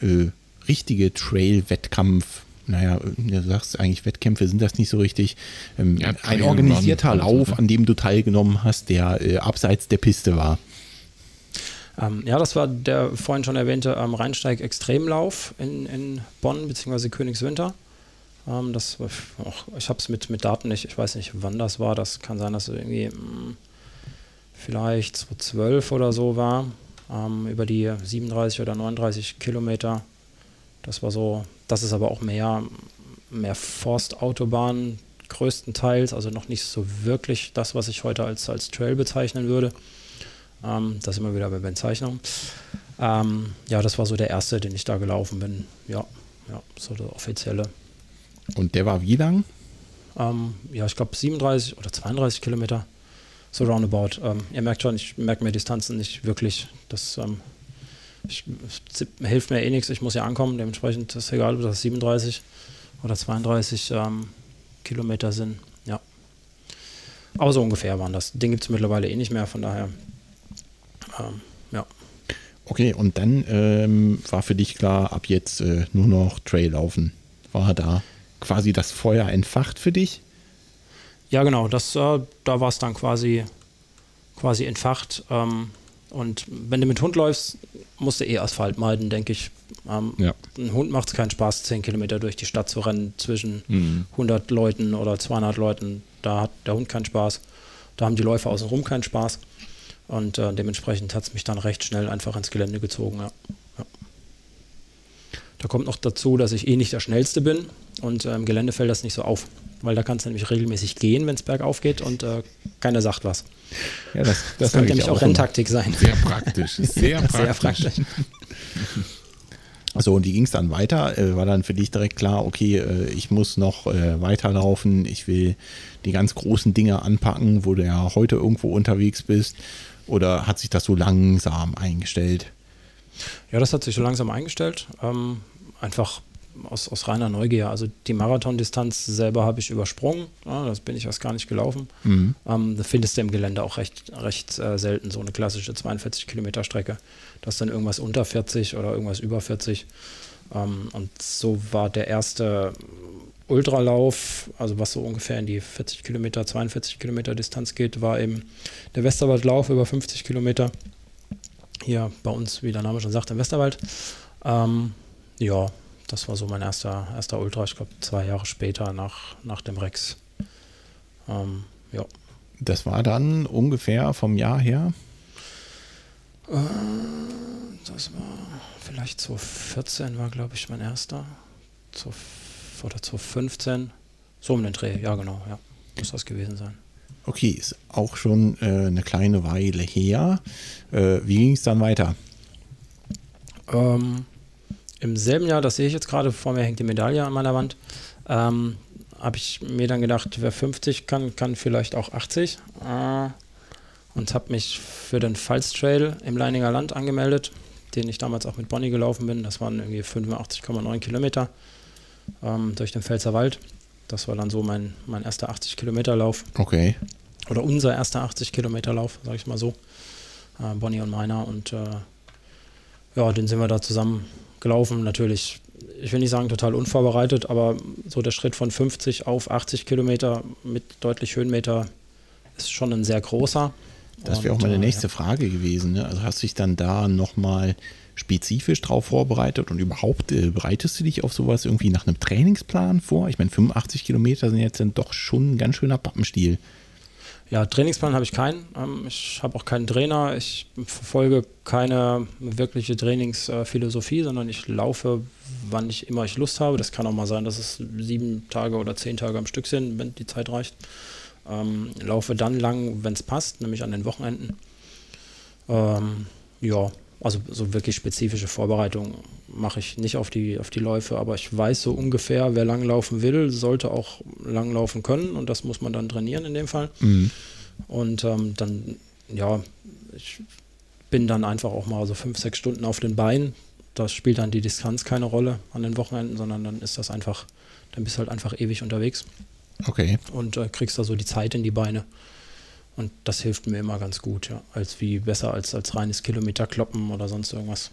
S1: äh, richtige Trail-Wettkampf, naja, du sagst eigentlich, Wettkämpfe sind das nicht so richtig. Ähm, ja, ein organisierter Lauf, an dem du teilgenommen hast, der äh, abseits der Piste war.
S3: Ähm, ja, das war der vorhin schon erwähnte ähm, Rheinsteig-Extremlauf in, in Bonn bzw. Königswinter. Ähm, das, och, ich habe es mit, mit Daten nicht, ich weiß nicht, wann das war. Das kann sein, dass es irgendwie mh, hm, vielleicht 2012 oder so war. Ähm, über die 37 oder 39 Kilometer. Das war so das ist aber auch mehr, mehr Forstautobahn größtenteils, also noch nicht so wirklich das, was ich heute als, als Trail bezeichnen würde. Ähm, das immer wieder bei Bezeichnung. Ähm, ja, das war so der erste, den ich da gelaufen bin. Ja, ja so der offizielle.
S1: Und der war wie lang?
S3: Ähm, ja, ich glaube 37 oder 32 Kilometer. So roundabout. Ähm, ihr merkt schon, ich merke mir Distanzen nicht wirklich. Das ähm, ich, hilft mir eh nichts, ich muss ja ankommen, dementsprechend ist es egal, ob das 37 oder 32 ähm, Kilometer sind. Ja. Aber so ungefähr waren das. Den gibt es mittlerweile eh nicht mehr, von daher. Ähm, ja.
S1: Okay, und dann ähm, war für dich klar, ab jetzt äh, nur noch Trail laufen. War da quasi das Feuer entfacht für dich?
S3: Ja, genau. Das, äh, da war es dann quasi, quasi entfacht. Ähm, und wenn du mit Hund läufst, musst du eh Asphalt meiden, denke ich. Ähm, ja. Ein Hund macht es keinen Spaß, 10 Kilometer durch die Stadt zu rennen zwischen mhm. 100 Leuten oder 200 Leuten. Da hat der Hund keinen Spaß. Da haben die Läufer außenrum keinen Spaß. Und äh, dementsprechend hat es mich dann recht schnell einfach ins Gelände gezogen. Ja. Ja. Da kommt noch dazu, dass ich eh nicht der Schnellste bin und äh, im Gelände fällt das nicht so auf weil da kannst du nämlich regelmäßig gehen, wenn es bergauf geht und äh, keiner sagt was. Ja, das, das, das kann nämlich auch, auch Renntaktik sein.
S2: Sehr praktisch, <laughs> sehr praktisch. Sehr praktisch.
S1: So, und wie ging es dann weiter? Äh, war dann für dich direkt klar, okay, äh, ich muss noch äh, weiterlaufen, ich will die ganz großen Dinge anpacken, wo du ja heute irgendwo unterwegs bist? Oder hat sich das so langsam eingestellt?
S3: Ja, das hat sich so langsam eingestellt. Ähm, einfach aus, aus reiner Neugier. Also die Marathondistanz selber habe ich übersprungen. Ja, das bin ich erst gar nicht gelaufen. Mhm. Ähm, da findest du im Gelände auch recht, recht äh, selten so eine klassische 42 Kilometer Strecke. Das ist dann irgendwas unter 40 oder irgendwas über 40. Ähm, und so war der erste Ultralauf, also was so ungefähr in die 40 Kilometer, 42 Kilometer Distanz geht, war eben der Westerwaldlauf über 50 Kilometer. Hier bei uns, wie der Name schon sagt, im Westerwald. Ähm, ja, das war so mein erster, erster Ultra, ich glaube zwei Jahre später nach, nach dem Rex.
S1: Ähm, ja. Das war dann ungefähr vom Jahr her?
S3: Äh, das war vielleicht 2014 war, glaube ich, mein erster. Zu, oder 2015. So um den Dreh, ja genau, ja. Muss das gewesen sein.
S1: Okay, ist auch schon äh, eine kleine Weile her. Äh, wie ging es dann weiter?
S3: Ähm, Im selben Jahr, das sehe ich jetzt gerade, vor mir hängt die Medaille an meiner Wand, ähm, habe ich mir dann gedacht, wer 50 kann, kann vielleicht auch 80. Äh, und habe mich für den Pfalz Trail im Leininger Land angemeldet, den ich damals auch mit Bonnie gelaufen bin. Das waren irgendwie 85,9 Kilometer ähm, durch den Pfälzer Wald. Das war dann so mein, mein erster 80 Kilometer Lauf.
S1: Okay.
S3: Oder unser erster 80 Kilometer Lauf, sage ich mal so. Äh, Bonnie und meiner. Und äh, ja, den sind wir da zusammen gelaufen. Natürlich, ich will nicht sagen total unvorbereitet, aber so der Schritt von 50 auf 80 Kilometer mit deutlich Höhenmeter ist schon ein sehr großer.
S1: Das wäre auch meine äh, nächste ja. Frage gewesen. Ne? Also hast du dich dann da nochmal spezifisch drauf vorbereitet und überhaupt äh, bereitest du dich auf sowas irgendwie nach einem Trainingsplan vor? Ich meine, 85 Kilometer sind jetzt dann doch schon ein ganz schöner Pappenstiel.
S3: Ja, Trainingsplan habe ich keinen. Ähm, ich habe auch keinen Trainer. Ich verfolge keine wirkliche Trainingsphilosophie, sondern ich laufe, wann ich immer ich Lust habe. Das kann auch mal sein, dass es sieben Tage oder zehn Tage am Stück sind, wenn die Zeit reicht. Ähm, laufe dann lang, wenn es passt, nämlich an den Wochenenden. Ähm, ja, also so wirklich spezifische Vorbereitungen mache ich nicht auf die, auf die Läufe, aber ich weiß so ungefähr, wer langlaufen will, sollte auch langlaufen können und das muss man dann trainieren in dem Fall. Mhm. Und ähm, dann, ja, ich bin dann einfach auch mal so fünf, sechs Stunden auf den Beinen. Das spielt dann die Distanz keine Rolle an den Wochenenden, sondern dann ist das einfach, dann bist du halt einfach ewig unterwegs.
S1: Okay.
S3: Und äh, kriegst da so die Zeit in die Beine. Und das hilft mir immer ganz gut, ja. Als wie besser als, als reines Kilometer-Kloppen oder sonst irgendwas.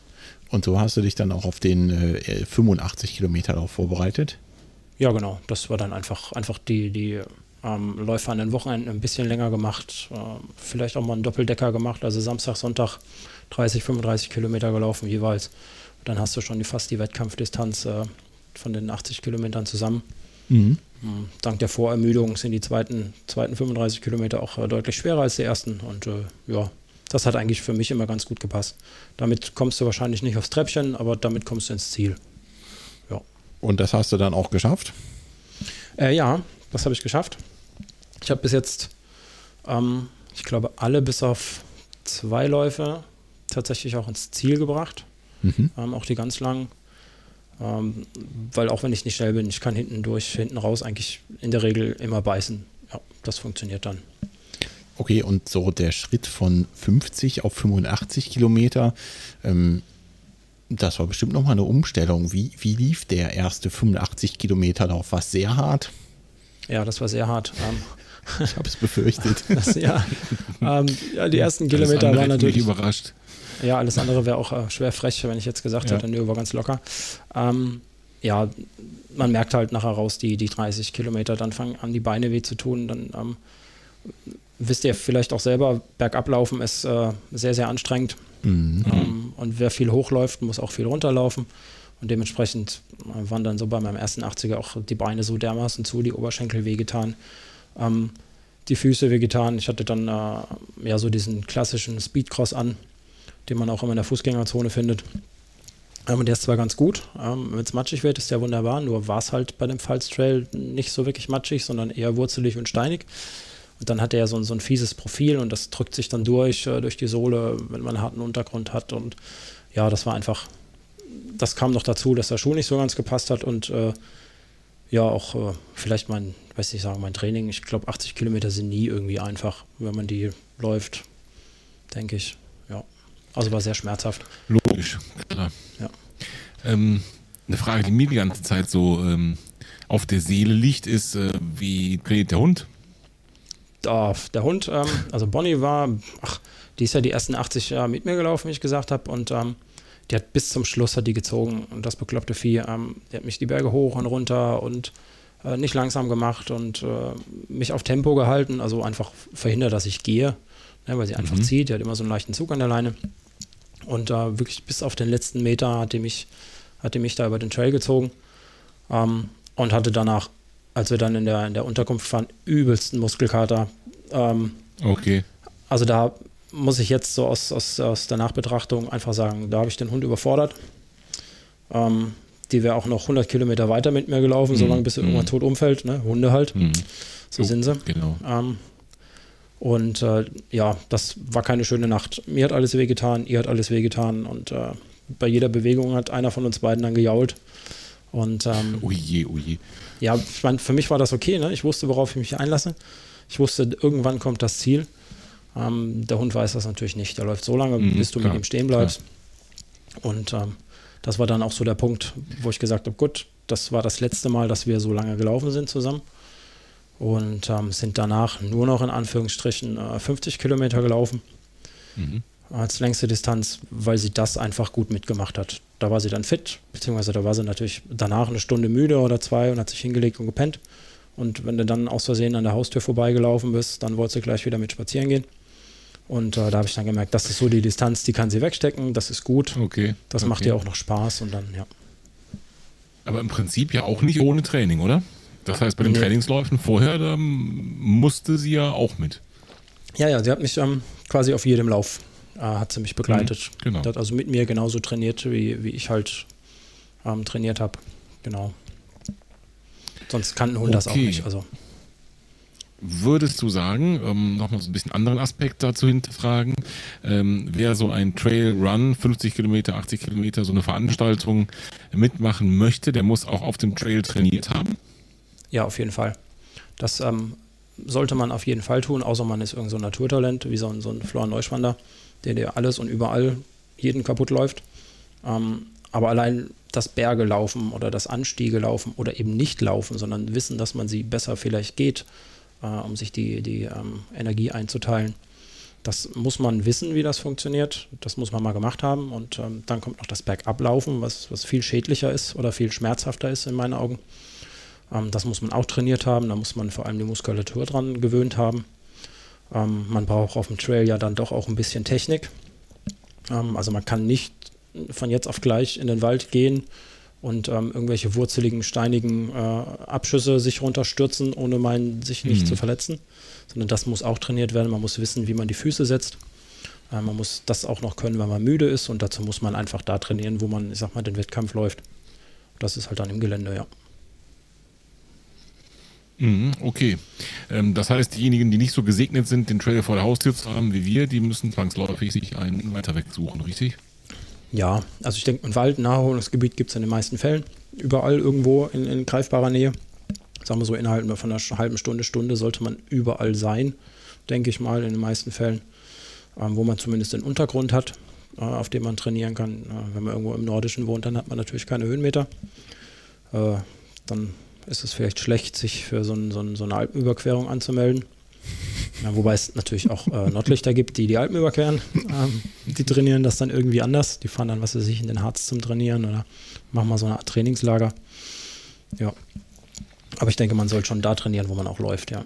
S1: Und so hast du dich dann auch auf den äh, 85 Kilometer auch vorbereitet?
S3: Ja, genau. Das war dann einfach, einfach die, die ähm, Läufe an den Wochenenden ein bisschen länger gemacht. Äh, vielleicht auch mal einen Doppeldecker gemacht, also Samstag, Sonntag 30, 35 Kilometer gelaufen jeweils. Dann hast du schon die, fast die Wettkampfdistanz äh, von den 80 Kilometern zusammen. Mhm. Hm, dank der Vorermüdung sind die zweiten, zweiten 35 Kilometer auch äh, deutlich schwerer als die ersten. Und äh, ja, das hat eigentlich für mich immer ganz gut gepasst. Damit kommst du wahrscheinlich nicht aufs Treppchen, aber damit kommst du ins Ziel.
S1: Ja. Und das hast du dann auch geschafft?
S3: Äh, ja, das habe ich geschafft. Ich habe bis jetzt, ähm, ich glaube, alle bis auf zwei Läufe tatsächlich auch ins Ziel gebracht. Mhm. Ähm, auch die ganz langen. Ähm, weil auch wenn ich nicht schnell bin, ich kann hinten durch, hinten raus eigentlich in der Regel immer beißen. Ja, das funktioniert dann.
S1: Okay, und so der Schritt von 50 auf 85 Kilometer, ähm, das war bestimmt nochmal eine Umstellung. Wie, wie lief der erste 85 Kilometer Lauf? War es sehr hart?
S3: Ja, das war sehr hart. Ähm, <laughs>
S1: ich habe es befürchtet. <laughs>
S3: das, ja, ähm, ja, die ersten Kilometer waren natürlich
S2: überrascht.
S3: Ja, alles andere wäre auch äh, schwer frech, wenn ich jetzt gesagt ja. hätte, nö, war ganz locker. Ähm, ja, man merkt halt nachher raus, die, die 30 Kilometer, dann fangen an, die Beine weh zu tun. Dann ähm, wisst ihr vielleicht auch selber, Bergablaufen ist äh, sehr, sehr anstrengend. Mhm. Ähm, und wer viel hochläuft, muss auch viel runterlaufen. Und dementsprechend äh, waren dann so bei meinem ersten 80er auch die Beine so dermaßen zu, die Oberschenkel wehgetan, ähm, die Füße wehgetan. Ich hatte dann äh, ja so diesen klassischen Speedcross an, den man auch immer in der Fußgängerzone findet. Ähm, der ist zwar ganz gut, ähm, wenn es matschig wird, ist der wunderbar, nur war es halt bei dem Pfalz Trail nicht so wirklich matschig, sondern eher wurzelig und steinig. Und dann hat er so, so ein fieses Profil und das drückt sich dann durch, äh, durch die Sohle, wenn man einen harten Untergrund hat. Und ja, das war einfach, das kam noch dazu, dass der Schuh nicht so ganz gepasst hat und äh, ja, auch äh, vielleicht mein, weiß nicht sagen, mein Training, ich glaube 80 Kilometer sind nie irgendwie einfach, wenn man die läuft, denke ich. Also war sehr schmerzhaft.
S2: Logisch, klar. Ja. Ähm, eine Frage, die mir die ganze Zeit so ähm, auf der Seele liegt, ist, äh, wie trainiert der Hund?
S3: Oh, der Hund, ähm, also Bonnie war, ach, die ist ja die ersten 80 Jahre mit mir gelaufen, wie ich gesagt habe, und ähm, die hat bis zum Schluss hat die gezogen. Und das bekloppte Vieh, ähm, die hat mich die Berge hoch und runter und äh, nicht langsam gemacht und äh, mich auf Tempo gehalten, also einfach verhindert, dass ich gehe, ne, weil sie einfach mhm. zieht, die hat immer so einen leichten Zug an der Leine. Und äh, wirklich bis auf den letzten Meter hat die mich, hat die mich da über den Trail gezogen ähm, und hatte danach, als wir dann in der, in der Unterkunft waren, übelsten Muskelkater. Ähm,
S2: okay.
S3: Also da muss ich jetzt so aus, aus, aus der Nachbetrachtung einfach sagen, da habe ich den Hund überfordert. Ähm, die wäre auch noch 100 Kilometer weiter mit mir gelaufen, mm, solange bis sie irgendwann tot umfällt. Ne? Hunde halt. Mm. So oh, sind sie.
S2: Genau.
S3: Ähm, und äh, ja, das war keine schöne Nacht. Mir hat alles wehgetan, ihr hat alles wehgetan und äh, bei jeder Bewegung hat einer von uns beiden dann gejault. Und ähm,
S2: oje, oje.
S3: Ja, ich meine, für mich war das okay. Ne? Ich wusste, worauf ich mich einlasse. Ich wusste, irgendwann kommt das Ziel. Ähm, der Hund weiß das natürlich nicht. Der läuft so lange, mhm, bis du klar, mit ihm stehen bleibst. Klar. Und ähm, das war dann auch so der Punkt, wo ich gesagt habe, gut, das war das letzte Mal, dass wir so lange gelaufen sind zusammen. Und ähm, sind danach nur noch in Anführungsstrichen äh, 50 Kilometer gelaufen. Mhm. Als längste Distanz, weil sie das einfach gut mitgemacht hat. Da war sie dann fit, beziehungsweise da war sie natürlich danach eine Stunde müde oder zwei und hat sich hingelegt und gepennt. Und wenn du dann aus Versehen an der Haustür vorbeigelaufen bist, dann wollte sie gleich wieder mit spazieren gehen. Und äh, da habe ich dann gemerkt, das ist so die Distanz, die kann sie wegstecken, das ist gut.
S2: Okay.
S3: Das
S2: okay.
S3: macht ihr auch noch Spaß und dann, ja.
S2: Aber im Prinzip ja auch nicht ohne Training, oder? Das heißt, bei den nee. Trainingsläufen vorher, da musste sie ja auch mit.
S3: Ja, ja, sie hat mich ähm, quasi auf jedem Lauf, äh, hat sie mich begleitet. Mhm, genau. Hat also mit mir genauso trainiert, wie, wie ich halt ähm, trainiert habe. Genau. Sonst kann ein Hund okay. das auch nicht. Also.
S2: Würdest du sagen, ähm, nochmal so ein bisschen anderen Aspekt dazu hinterfragen, ähm, wer so ein Trail Run, 50 Kilometer, 80 Kilometer, so eine Veranstaltung mitmachen möchte, der muss auch auf dem Trail trainiert haben?
S3: Ja, auf jeden Fall. Das ähm, sollte man auf jeden Fall tun, außer man ist irgend so ein Naturtalent, wie so ein, so ein Florian Neuschwander, der dir alles und überall jeden kaputt läuft. Ähm, aber allein das Berge laufen oder das Anstiege laufen oder eben nicht laufen, sondern wissen, dass man sie besser vielleicht geht, äh, um sich die, die ähm, Energie einzuteilen. Das muss man wissen, wie das funktioniert. Das muss man mal gemacht haben. Und ähm, dann kommt noch das Bergablaufen, was, was viel schädlicher ist oder viel schmerzhafter ist in meinen Augen. Ähm, das muss man auch trainiert haben. Da muss man vor allem die Muskulatur dran gewöhnt haben. Ähm, man braucht auf dem Trail ja dann doch auch ein bisschen Technik. Ähm, also man kann nicht von jetzt auf gleich in den Wald gehen und ähm, irgendwelche wurzeligen, steinigen äh, Abschüsse sich runterstürzen, ohne mein, sich nicht mhm. zu verletzen. Sondern das muss auch trainiert werden. Man muss wissen, wie man die Füße setzt. Äh, man muss das auch noch können, wenn man müde ist. Und dazu muss man einfach da trainieren, wo man, ich sag mal, den Wettkampf läuft. Das ist halt dann im Gelände, ja.
S2: Mhm, okay. Ähm, das heißt, diejenigen, die nicht so gesegnet sind, den Trail vor der Haustür zu haben wie wir, die müssen zwangsläufig sich einen weiter weg suchen, richtig?
S3: Ja, also ich denke, ein Wald, Naherholungsgebiet gibt es in den meisten Fällen. Überall irgendwo in, in, greifbarer Nähe. Sagen wir so, innerhalb von einer halben Stunde, Stunde sollte man überall sein, denke ich mal, in den meisten Fällen. Ähm, wo man zumindest den Untergrund hat, äh, auf dem man trainieren kann. Äh, wenn man irgendwo im Nordischen wohnt, dann hat man natürlich keine Höhenmeter. Äh, dann ist es vielleicht schlecht, sich für so, ein, so, ein, so eine Alpenüberquerung anzumelden. <laughs> Ja, wobei es natürlich auch äh, Nordlichter gibt, die die Alpen überqueren. Ähm, die trainieren das dann irgendwie anders. Die fahren dann, was weiß ich, in den Harz zum Trainieren oder machen mal so eine Art Trainingslager. Ja. Aber ich denke, man soll schon da trainieren, wo man auch läuft, ja.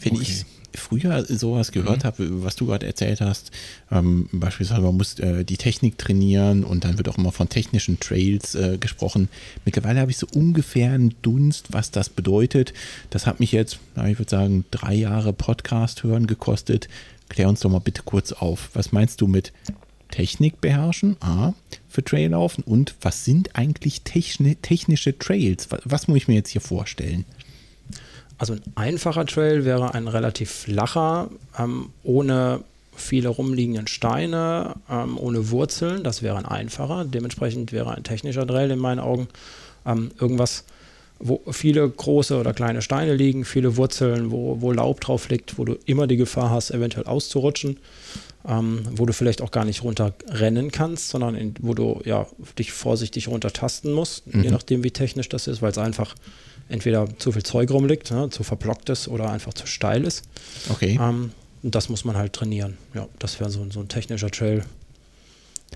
S1: Wenn okay. ich früher sowas gehört mhm. habe, was du gerade erzählt hast, ähm, beispielsweise man muss äh, die Technik trainieren und dann wird auch immer von technischen Trails äh, gesprochen. Mittlerweile habe ich so ungefähr einen Dunst, was das bedeutet. Das hat mich jetzt, ich würde sagen, drei Jahre Podcast hören gekostet. Klär uns doch mal bitte kurz auf. Was meinst du mit Technik beherrschen? A, für Traillaufen und was sind eigentlich techni technische Trails? Was, was muss ich mir jetzt hier vorstellen?
S3: Also ein einfacher Trail wäre ein relativ flacher, ähm, ohne viele rumliegenden Steine, ähm, ohne Wurzeln. Das wäre ein einfacher. Dementsprechend wäre ein technischer Trail in meinen Augen ähm, irgendwas, wo viele große oder kleine Steine liegen, viele Wurzeln, wo, wo Laub drauf liegt, wo du immer die Gefahr hast, eventuell auszurutschen. Ähm, wo du vielleicht auch gar nicht runterrennen kannst, sondern in, wo du ja dich vorsichtig runtertasten musst, mhm. je nachdem wie technisch das ist, weil es einfach entweder zu viel Zeug rumliegt, ne, zu verblockt ist oder einfach zu steil ist.
S1: Okay.
S3: Ähm, und das muss man halt trainieren. Ja, das wäre so, so ein technischer Trail.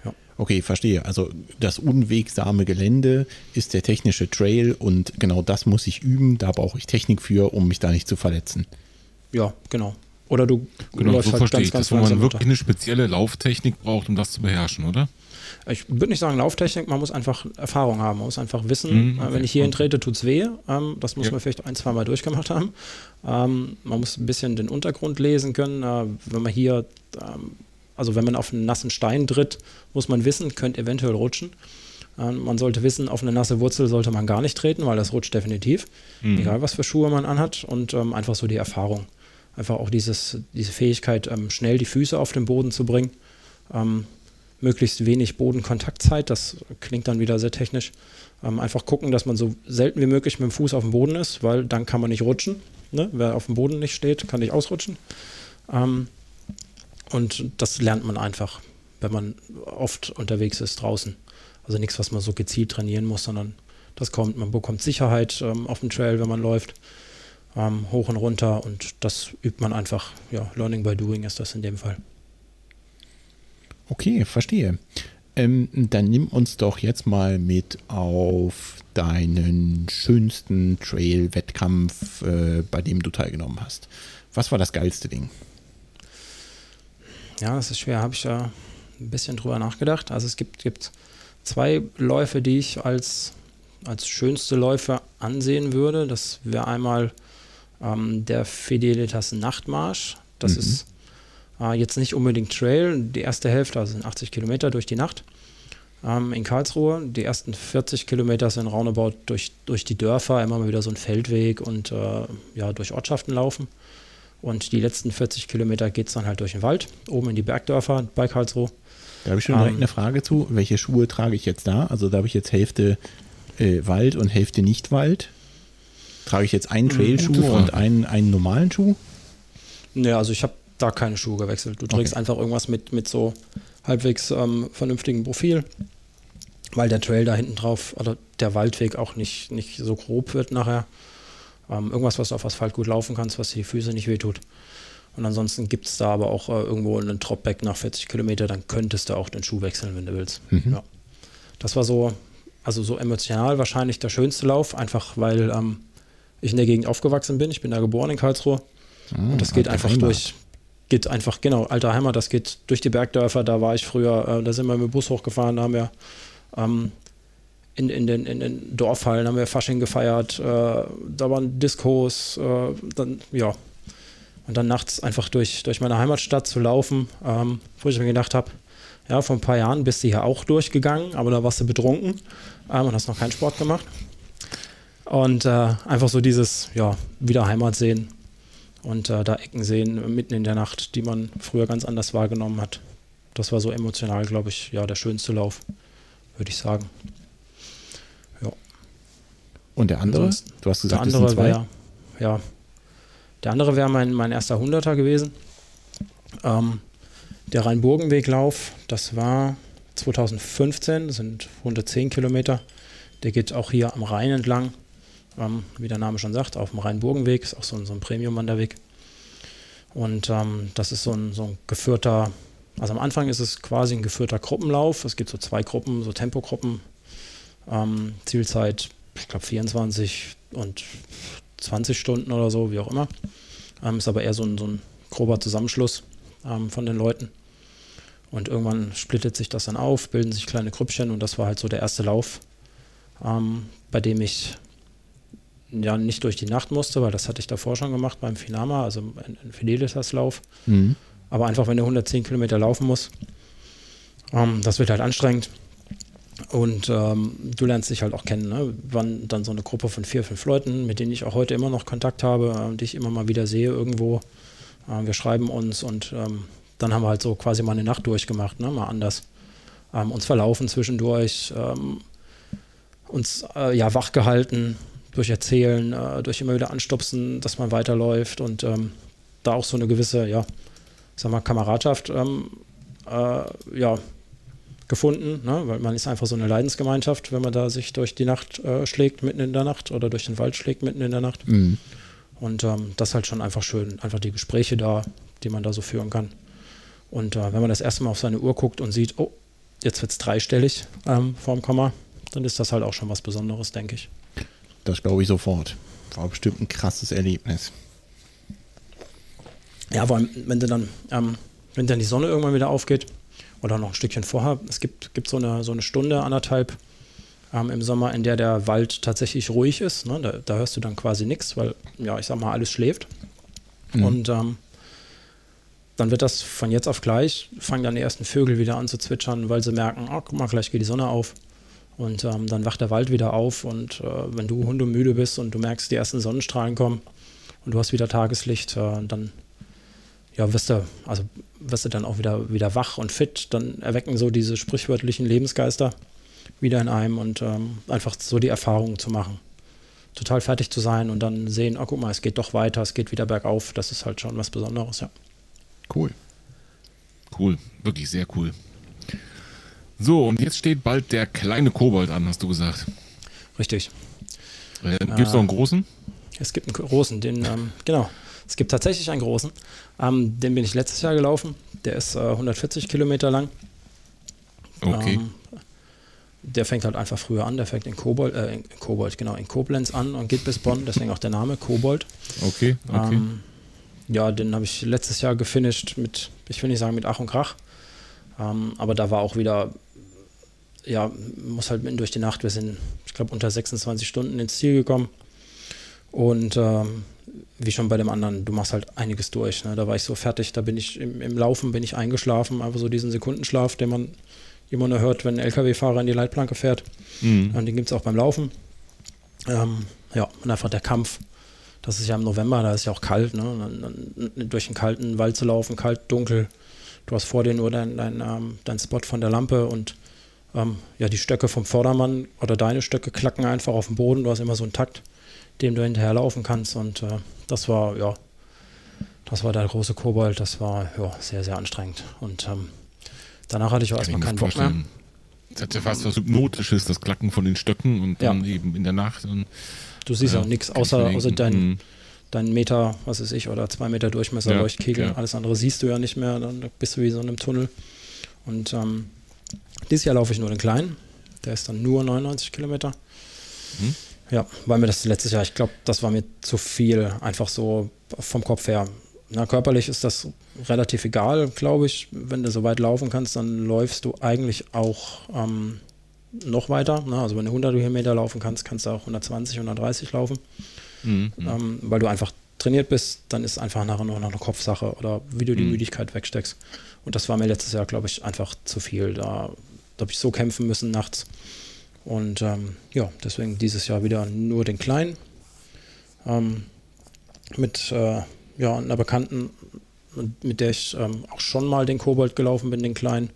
S1: Ja. Okay, verstehe. Also das unwegsame Gelände ist der technische Trail und genau das muss ich üben. Da brauche ich Technik für, um mich da nicht zu verletzen.
S3: Ja, genau. Oder du
S2: Genau,
S3: läufst
S2: so
S3: halt
S2: verstehe
S3: ganz,
S2: ich
S3: ganz
S2: das, wo man wirklich
S3: runter.
S2: eine spezielle Lauftechnik braucht, um das zu beherrschen, oder?
S3: Ich würde nicht sagen Lauftechnik, man muss einfach Erfahrung haben. Man muss einfach wissen,
S2: Mhm,
S3: äh,
S2: okay,
S3: wenn ich hierhin trete, tut es weh. Ähm, das muss
S2: Ja.
S3: man vielleicht ein, zwei Mal durchgemacht haben. Ähm, man muss ein bisschen den Untergrund lesen können. Äh, wenn man hier, ähm, also wenn man auf einen nassen Stein tritt, muss man wissen, könnte eventuell rutschen. Ähm, man sollte wissen, auf eine nasse Wurzel sollte man gar nicht treten, weil das rutscht definitiv.
S2: Mhm.
S3: Egal, was für Schuhe man anhat. Und ähm, einfach so die Erfahrung. Einfach auch dieses, diese Fähigkeit, ähm, schnell die Füße auf den Boden zu bringen. Ähm, möglichst wenig Bodenkontaktzeit, das klingt dann wieder sehr technisch. Ähm, einfach gucken, dass man so selten wie möglich mit dem Fuß auf dem Boden ist, weil dann kann man nicht rutschen. Ne? Wer auf dem Boden nicht steht, kann nicht ausrutschen. Ähm, und das lernt man einfach, wenn man oft unterwegs ist draußen. Also nichts, was man so gezielt trainieren muss, sondern das kommt, man bekommt Sicherheit ähm, auf dem Trail, wenn man läuft, ähm, hoch und runter und das übt man einfach. Ja, Learning by Doing ist das in dem Fall.
S1: Okay, verstehe. Ähm, dann nimm uns doch jetzt mal mit auf deinen schönsten Trail-Wettkampf, äh, bei dem du teilgenommen hast. Was war das geilste Ding?
S3: Ja, das ist schwer. Habe ich ja ein bisschen drüber nachgedacht. Also es gibt, gibt zwei Läufe, die ich als, als schönste Läufe ansehen würde. Das wäre einmal ähm, der Fidelitas Nachtmarsch. Das
S1: Mhm.
S3: ist äh, jetzt nicht unbedingt Trail. Die erste Hälfte also sind 80 Kilometer durch die Nacht ähm, in Karlsruhe. Die ersten 40 Kilometer sind roundabout durch, durch die Dörfer, immer mal wieder so ein Feldweg und äh, ja, durch Ortschaften laufen. Und die letzten 40 Kilometer geht es dann halt durch den Wald, oben in die Bergdörfer bei Karlsruhe.
S1: Da habe ich schon direkt
S3: Ähm.
S1: eine Frage zu. Welche Schuhe trage ich jetzt da? Also da habe ich jetzt Hälfte äh, Wald und Hälfte Nicht-Wald. Trage ich jetzt einen Trailschuh
S2: gute Frage.
S1: und einen, einen normalen Schuh?
S3: Ne, also ich habe da keine Schuhe gewechselt. Du trägst
S1: Okay.
S3: einfach irgendwas mit, mit so halbwegs ähm, vernünftigem Profil, weil der Trail da hinten drauf, oder der Waldweg auch nicht, nicht so grob wird nachher. Ähm, irgendwas, was du auf Asphalt gut laufen kannst, was die Füße nicht wehtut. Und ansonsten gibt es da aber auch äh, irgendwo einen Dropback nach 40 Kilometer, dann könntest du auch den Schuh wechseln, wenn du willst.
S1: Mhm.
S3: Ja. Das war so, also so emotional wahrscheinlich der schönste Lauf, einfach weil ähm, ich in der Gegend aufgewachsen bin. Ich bin da geboren in Karlsruhe. Und das geht einfach durch, geht einfach, genau, alter Heimat, das geht durch die Bergdörfer, da war ich früher, äh, da sind wir mit dem Bus hochgefahren, da haben wir ähm, in, in, den, in den Dorfhallen haben wir Fasching gefeiert, äh, da waren Diskos, äh, dann, ja. Und dann nachts einfach durch, durch meine Heimatstadt zu laufen, ähm, wo ich mir gedacht habe, ja, vor ein paar Jahren bist du hier auch durchgegangen, aber da warst du betrunken ähm, und hast noch keinen Sport gemacht. Und äh, einfach so dieses, ja, wieder Heimat sehen und äh, da Ecken sehen äh, mitten in der Nacht, die man früher ganz anders wahrgenommen hat. Das war so emotional, glaube ich, ja, der schönste Lauf, würde ich sagen.
S1: Und der andere?
S3: Ansonsten-
S1: Du hast
S3: Der
S1: gesagt, es sind
S3: andere wäre, ja, der andere wäre mein, mein erster Hunderter gewesen. Ähm, der Rheinburgenweglauf, das war 2015, das sind 110 Kilometer. Der geht auch hier am Rhein entlang, ähm, wie der Name schon sagt, auf dem Rheinburgenweg, ist auch so ein, so ein Premium-Wanderweg. Und ähm, das ist so ein, so ein geführter, also am Anfang ist es quasi ein geführter Gruppenlauf. Es gibt so zwei Gruppen, so Tempogruppen. Ähm, Zielzeit, ich glaube 24 und 20 Stunden oder so, wie auch immer. Ähm, ist aber eher so ein, so ein grober Zusammenschluss ähm, von den Leuten. Und irgendwann splittet sich das dann auf, bilden sich kleine Grüppchen und das war halt so der erste Lauf, ähm, bei dem ich ja nicht durch die Nacht musste, weil das hatte ich davor schon gemacht beim Finama, also ein, ein Fidelitas-Lauf.
S1: Mhm.
S3: Aber einfach, wenn du 110 Kilometer laufen musst, ähm, das wird halt anstrengend. Und ähm, du lernst dich halt auch kennen. Ne? Wann dann so eine Gruppe von vier, fünf Leuten, mit denen ich auch heute immer noch Kontakt habe, äh, die ich immer mal wieder sehe irgendwo. Äh, wir schreiben uns und ähm, dann haben wir halt so quasi mal eine Nacht durchgemacht, ne? mal anders. Ähm, uns verlaufen zwischendurch, ähm, uns äh, ja wach gehalten durch Erzählen, äh, durch immer wieder anstupsen, dass man weiterläuft und ähm, da auch so eine gewisse, ja, sag mal, Kameradschaft ähm, äh, ja, gefunden, ne? weil man ist einfach so eine Leidensgemeinschaft, wenn man da sich durch die Nacht äh, schlägt, mitten in der Nacht oder durch den Wald schlägt, mitten in der Nacht.
S1: Mhm.
S3: Und ähm, das ist halt schon einfach schön, einfach die Gespräche da, die man da so führen kann. Und äh, wenn man das erste Mal auf seine Uhr guckt und sieht, oh, jetzt wird es dreistellig ähm, vorm Komma, dann ist das halt auch schon was Besonderes, denke ich.
S1: Das glaube ich sofort. War bestimmt ein krasses Erlebnis.
S3: Ja, vor allem, wenn du dann, ähm, wenn dann die Sonne irgendwann wieder aufgeht oder noch ein Stückchen vorher, es gibt, gibt so, eine, so eine Stunde, anderthalb ähm, im Sommer, in der der Wald tatsächlich ruhig ist. Ne? Da, da, hörst du dann quasi nichts, weil, ja, ich sag mal, alles schläft. Mhm. Und ähm, dann wird das von jetzt auf gleich, fangen dann die ersten Vögel wieder an zu zwitschern, weil sie merken, oh, guck mal, gleich geht die Sonne auf. Und ähm, dann wacht der Wald wieder auf und äh, wenn du hundemüde bist und du merkst, die ersten Sonnenstrahlen kommen und du hast wieder Tageslicht, äh, dann ja, wirst du, also wirst du dann auch wieder, wieder wach und fit. Dann erwecken so diese sprichwörtlichen Lebensgeister wieder in einem und ähm, einfach so die Erfahrung zu machen. Total fertig zu sein und dann sehen, oh guck mal, es geht doch weiter, es geht wieder bergauf. Das ist halt schon was Besonderes, ja.
S1: Cool.
S2: Cool, wirklich sehr cool. So, und jetzt steht bald der kleine Kobold an, hast du gesagt.
S3: Richtig.
S2: Äh, gibt es äh, noch einen großen?
S3: Es gibt einen großen, den, ähm, genau. Es gibt tatsächlich einen großen. Ähm, den bin ich letztes Jahr gelaufen. Der ist äh, 140 Kilometer lang.
S2: Okay. Ähm,
S3: der fängt halt einfach früher an. Der fängt in Kobold, äh, in Kobold, genau, in Koblenz an und geht bis Bonn. Deswegen auch der Name Kobold.
S2: Okay, okay. Ähm,
S3: ja, den habe ich letztes Jahr gefinisht mit, ich will nicht sagen mit Ach und Krach. Ähm, aber da war auch wieder ja, muss halt mitten durch die Nacht, wir sind, ich glaube, unter 26 Stunden ins Ziel gekommen. Und ähm, wie schon bei dem anderen, du machst halt einiges durch. Ne? Da war ich so fertig, da bin ich im, im Laufen, bin ich eingeschlafen, einfach so diesen Sekundenschlaf, den man immer nur hört, wenn ein LKW-Fahrer in die Leitplanke fährt. Mhm. Und den gibt es auch beim Laufen. Ähm, ja, und einfach der Kampf. Das ist ja im November, da ist ja auch kalt, ne? Dann, dann durch einen kalten Wald zu laufen, kalt, dunkel. Du hast vor dir nur dein, dein, ähm, dein Spot von der Lampe und ähm, ja, die Stöcke vom Vordermann oder deine Stöcke klacken einfach auf dem Boden. Du hast immer so einen Takt, dem du hinterherlaufen kannst. Und äh, das war, ja, das war der große Kobold. Das war ja, sehr, sehr anstrengend. Und ähm, danach hatte ich auch erstmal keinen Bock mehr.
S2: Das hat ja fast was Hypnotisches, das Klacken von den Stöcken und dann ja. eben in der Nacht. Und,
S3: du siehst ja, auch nichts außer, außer dein, mhm. Meter, was ist ich, oder zwei Meter Durchmesser ja, Leuchtkegel. Ja. Alles andere siehst du ja nicht mehr. Dann bist du wie so in einem Tunnel. Und ähm, dieses Jahr laufe ich nur den kleinen. Der ist dann nur 99 Kilometer. Mhm. Ja, weil mir das letztes Jahr, ich glaube, das war mir zu viel, einfach so vom Kopf her. Na, körperlich ist das relativ egal, glaube ich. Wenn du so weit laufen kannst, dann läufst du eigentlich auch ähm, noch weiter. Na, also wenn du 100 Kilometer laufen kannst, kannst du auch 120, 130 laufen. Mhm. Ähm, weil du einfach trainiert bist, dann ist einfach nachher nur noch eine Kopfsache oder wie du die mhm. Müdigkeit wegsteckst. Und das war mir letztes Jahr, glaube ich, einfach zu viel. Da da habe ich so kämpfen müssen nachts. Und ähm, ja, deswegen dieses Jahr wieder nur den Kleinen. Ähm, mit äh, ja, einer Bekannten, mit der ich ähm, auch schon mal den Kobold gelaufen bin, den Kleinen.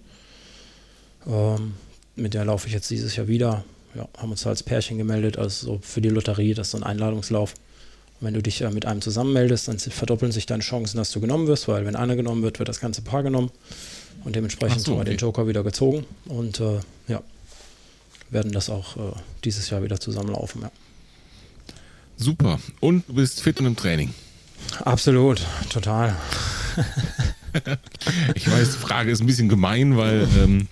S3: Ähm, mit der laufe ich jetzt dieses Jahr wieder. Ja, haben uns als Pärchen gemeldet, also so für die Lotterie, das ist so ein Einladungslauf. Und wenn du dich äh, mit einem zusammenmeldest, dann verdoppeln sich deine Chancen, dass du genommen wirst, weil wenn einer genommen wird, wird das ganze Paar genommen. Und dementsprechend so, haben wir okay. den Joker wieder gezogen und äh, ja, werden das auch äh, dieses Jahr wieder zusammenlaufen. Ja.
S2: Super. Und du bist fit und im Training.
S3: Absolut, total. <laughs>
S2: ich weiß, die Frage ist ein bisschen gemein, weil ähm,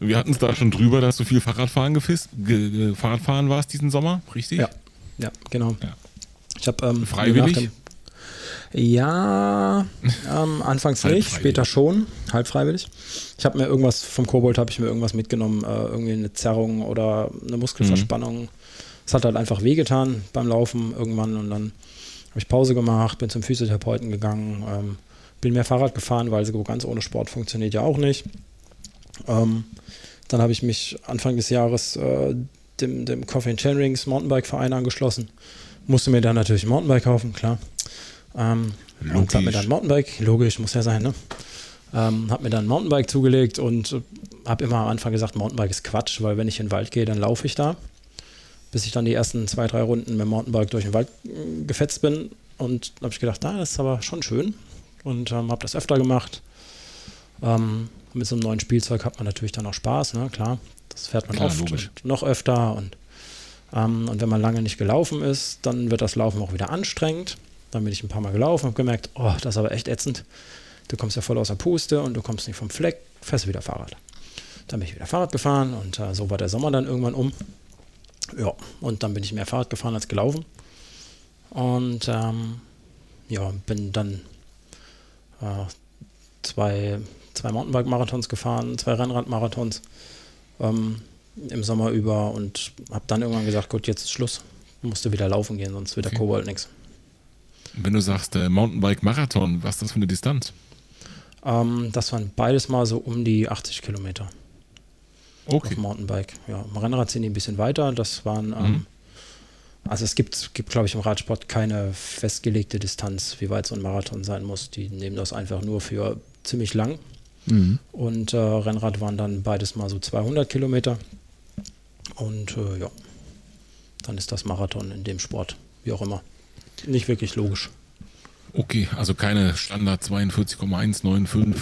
S2: wir hatten es da schon drüber, dass du viel Fahrradfahren gefisst, ge Fahrradfahren warst diesen Sommer, richtig?
S3: Ja, ja genau. Ja. Ich habe ähm,
S2: freiwillig.
S3: Ja, ähm, anfangs nicht, später schon, halb freiwillig. Ich habe mir irgendwas vom Kobold habe ich mir irgendwas mitgenommen, äh, irgendwie eine Zerrung oder eine Muskelverspannung. Mhm. Es mhm. hat halt einfach wehgetan beim Laufen irgendwann und dann habe ich Pause gemacht, bin zum Physiotherapeuten gegangen, ähm, bin mehr Fahrrad gefahren, weil so ganz ohne Sport funktioniert ja auch nicht. Ähm, dann habe ich mich Anfang des Jahres äh, dem, dem Coffee and Chainrings Mountainbike Verein angeschlossen. Musste mir dann natürlich ein Mountainbike kaufen, klar. Ähm, und habe mir dann ein Mountainbike, logisch, muss ja sein, ne? Ähm, habe mir dann ein Mountainbike zugelegt und habe immer am Anfang gesagt, Mountainbike ist Quatsch, weil wenn ich in den Wald gehe, dann laufe ich da. Bis ich dann die ersten zwei, drei Runden mit dem Mountainbike durch den Wald äh, gefetzt bin. Und habe ich gedacht, da ah, ist aber schon schön. Und ähm, habe das öfter gemacht. Ähm, mit so einem neuen Spielzeug hat man natürlich dann auch Spaß, ne? Klar, das fährt man Klar, oft logisch. und noch öfter. Und, ähm, und wenn man lange nicht gelaufen ist, dann wird das Laufen auch wieder anstrengend. Dann bin ich ein paar Mal gelaufen und gemerkt, oh, das ist aber echt ätzend. Du kommst ja voll aus der Puste und du kommst nicht vom Fleck, fährst wieder Fahrrad. Dann bin ich wieder Fahrrad gefahren und äh, so war der Sommer dann irgendwann um. Ja, und dann bin ich mehr Fahrrad gefahren als gelaufen. Und ähm, ja, bin dann äh, zwei, zwei Mountainbike-Marathons gefahren, zwei Rennrad-Marathons ähm, im Sommer über und habe dann irgendwann gesagt, gut, jetzt ist Schluss. Musste wieder laufen gehen, sonst wird der
S2: Okay.
S3: Kobold nichts.
S2: Wenn du sagst äh, Mountainbike-Marathon, was ist das für eine Distanz?
S3: Ähm, das waren beides mal so um die 80 Kilometer
S2: Okay.
S3: auf Mountainbike. Ja, im Rennrad sind die ein bisschen weiter. Das waren,
S2: Mhm.
S3: ähm, also es gibt, gibt glaube ich, im Radsport keine festgelegte Distanz, wie weit so ein Marathon sein muss. Die nehmen das einfach nur für ziemlich lang.
S1: Mhm.
S3: Und äh, Rennrad waren dann beides mal so 200 Kilometer. Und äh, ja, dann ist das Marathon in dem Sport, wie auch immer, nicht wirklich logisch.
S2: Okay, also keine Standard 42,195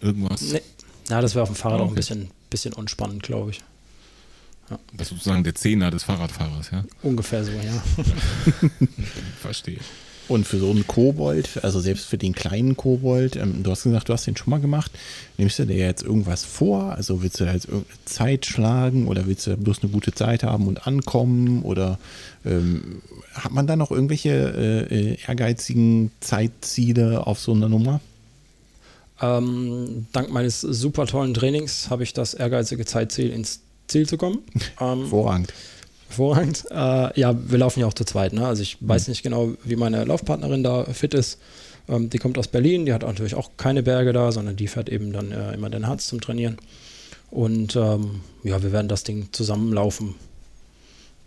S2: irgendwas.
S3: Nee. Ja, das wäre auf dem Fahrrad
S2: Ah,
S3: auch ein
S2: okay.
S3: bisschen, bisschen unspannend, glaube ich.
S2: Das ist sozusagen der Zehner des Fahrradfahrers, ja?
S3: Ungefähr so, ja. <laughs>
S2: Verstehe.
S1: Und für so einen Kobold, also selbst für den kleinen Kobold, ähm, du hast gesagt, du hast den schon mal gemacht. Nimmst du dir jetzt irgendwas vor? Also willst du da jetzt irgendeine Zeit schlagen oder willst du bloß eine gute Zeit haben und ankommen? Oder ähm, hat man da noch irgendwelche äh, äh, ehrgeizigen Zeitziele auf so einer Nummer?
S3: Ähm, dank meines super tollen Trainings habe ich das ehrgeizige Zeitziel ins Ziel zu kommen. <laughs> Ähm,
S1: Vorrangig.
S3: Hervorragend. Äh, ja, wir laufen ja auch zu zweit. Ne? Also ich weiß nicht genau, wie meine Laufpartnerin da fit ist. Ähm, die kommt aus Berlin, die hat natürlich auch keine Berge da, sondern die fährt eben dann äh, immer den Harz zum Trainieren. Und ähm, ja, wir werden das Ding zusammenlaufen.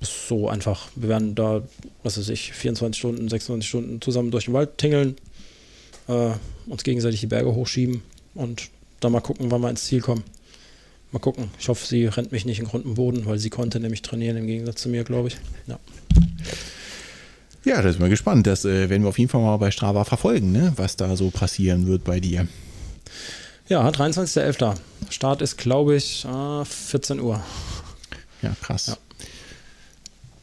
S3: Ist so einfach. Wir werden da, was weiß ich, 24 Stunden, 26 Stunden zusammen durch den Wald tingeln, äh, uns gegenseitig die Berge hochschieben und dann mal gucken, wann wir ins Ziel kommen. Mal gucken. Ich hoffe, sie rennt mich nicht in Grund und Boden, weil sie konnte nämlich trainieren im Gegensatz zu mir, glaube ich. Ja.
S1: Ja, da sind wir gespannt. Das äh, werden wir auf jeden Fall mal bei Strava verfolgen, ne? was da so passieren wird bei dir.
S3: Ja, 23.11. Start ist, glaube ich, äh, 14 Uhr.
S1: Ja, krass.
S3: Ja.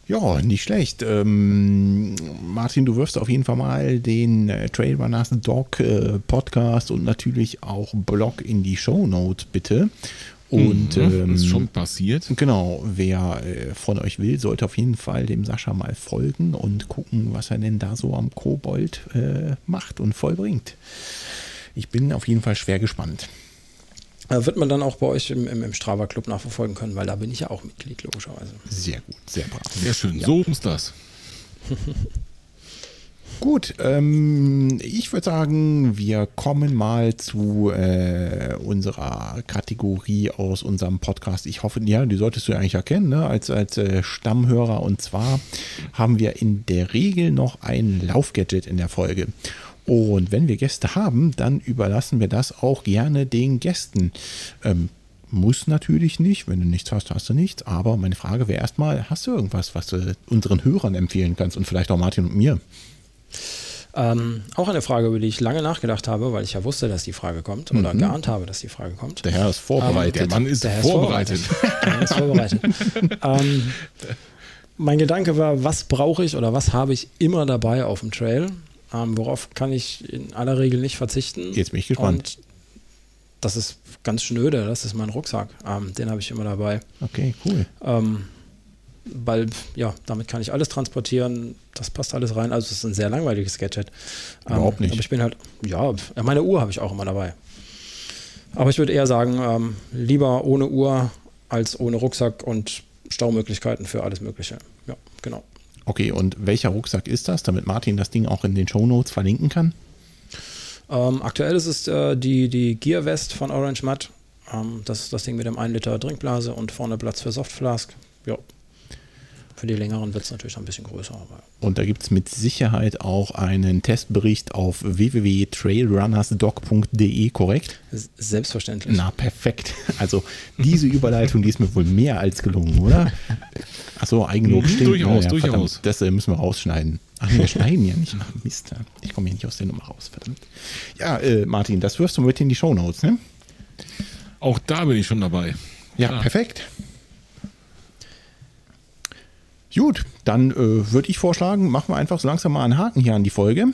S1: Ja, nicht schlecht. Ähm, Martin, du wirfst auf jeden Fall mal den äh, Trailrunners Dog äh, Podcast und natürlich auch Blog in die Show Notes, bitte. Und
S2: Mhm,
S1: ähm,
S2: ist schon passiert.
S1: Genau, wer äh, von euch will, sollte auf jeden Fall dem Sascha mal folgen und gucken, was er denn da so am Kobold äh, macht und vollbringt. Ich bin auf jeden Fall schwer gespannt.
S3: Äh, wird man dann auch bei euch im, im, im Strava Club nachverfolgen können, weil da bin ich ja auch Mitglied, logischerweise.
S1: Sehr gut, sehr brav.
S2: Sehr schön. So muss das. <laughs>
S1: Gut, ähm, ich würde sagen, wir kommen mal zu äh, unserer Kategorie aus unserem Podcast. Ich hoffe, ja, die solltest du eigentlich erkennen, ne? als, als äh, Stammhörer. Und zwar haben wir in der Regel noch ein Laufgadget in der Folge. Und wenn wir Gäste haben, dann überlassen wir das auch gerne den Gästen. Ähm, muss natürlich nicht. Wenn du nichts hast, hast du nichts. Aber meine Frage wäre erstmal, hast du irgendwas, was du unseren Hörern empfehlen kannst und vielleicht auch Martin und mir?
S3: Ähm, auch eine Frage, über die ich lange nachgedacht habe, weil ich ja wusste, dass die Frage kommt oder geahnt habe, dass die Frage kommt.
S1: Der Herr ist vorbereitet.
S2: Der Mann ist
S3: Der Herr
S2: vorbereitet.
S3: Der Herr ist vorbereitet. <laughs> ähm, mein Gedanke war, was brauche ich oder was habe ich immer dabei auf dem Trail? Ähm, worauf kann ich in aller Regel nicht verzichten?
S1: Jetzt bin ich gespannt.
S3: Und das ist ganz schnöde, das ist mein Rucksack. Ähm, den habe ich immer dabei.
S1: Okay, cool.
S3: Ähm, weil, ja, damit kann ich alles transportieren, das passt alles rein. Also es ist ein sehr langweiliges Gadget.
S1: Überhaupt
S3: ähm,
S1: nicht.
S3: Aber ich bin halt, ja, meine Uhr habe ich auch immer dabei. Aber ich würde eher sagen, ähm, lieber ohne Uhr als ohne Rucksack und Staumöglichkeiten für alles Mögliche. Ja, genau.
S1: Okay, und welcher Rucksack ist das, damit Martin das Ding auch in den Shownotes verlinken kann?
S3: Ähm, aktuell ist es äh, die, die Gear Vest von Orange Matt. Ähm, das ist das Ding mit dem 1 Liter Trinkblase und vorne Platz für Softflask. Ja. Für die längeren wird es natürlich noch ein bisschen größer. Aber
S1: Und da gibt es mit Sicherheit auch einen Testbericht auf www.trailrunnersdoc.de, korrekt?
S3: selbstverständlich.
S1: Na, perfekt. Also diese Überleitung, die ist mir wohl mehr als gelungen, oder? Achso, Eigenlob
S2: Mhm,
S1: stimmt.
S2: durchaus,
S1: Ja,
S2: durchaus.
S1: verdammt, Das äh, müssen wir rausschneiden. Ach, wir schneiden ja nicht. Ach, Mist. Ich komme hier nicht aus der Nummer raus, verdammt. Ja, äh, Martin, das wirfst du mit in die Shownotes, ne?
S2: Auch da bin ich schon dabei.
S1: Ja,
S2: Klar.
S1: perfekt. Gut, dann äh, würde ich vorschlagen, machen wir einfach so langsam mal einen Haken hier an die Folge.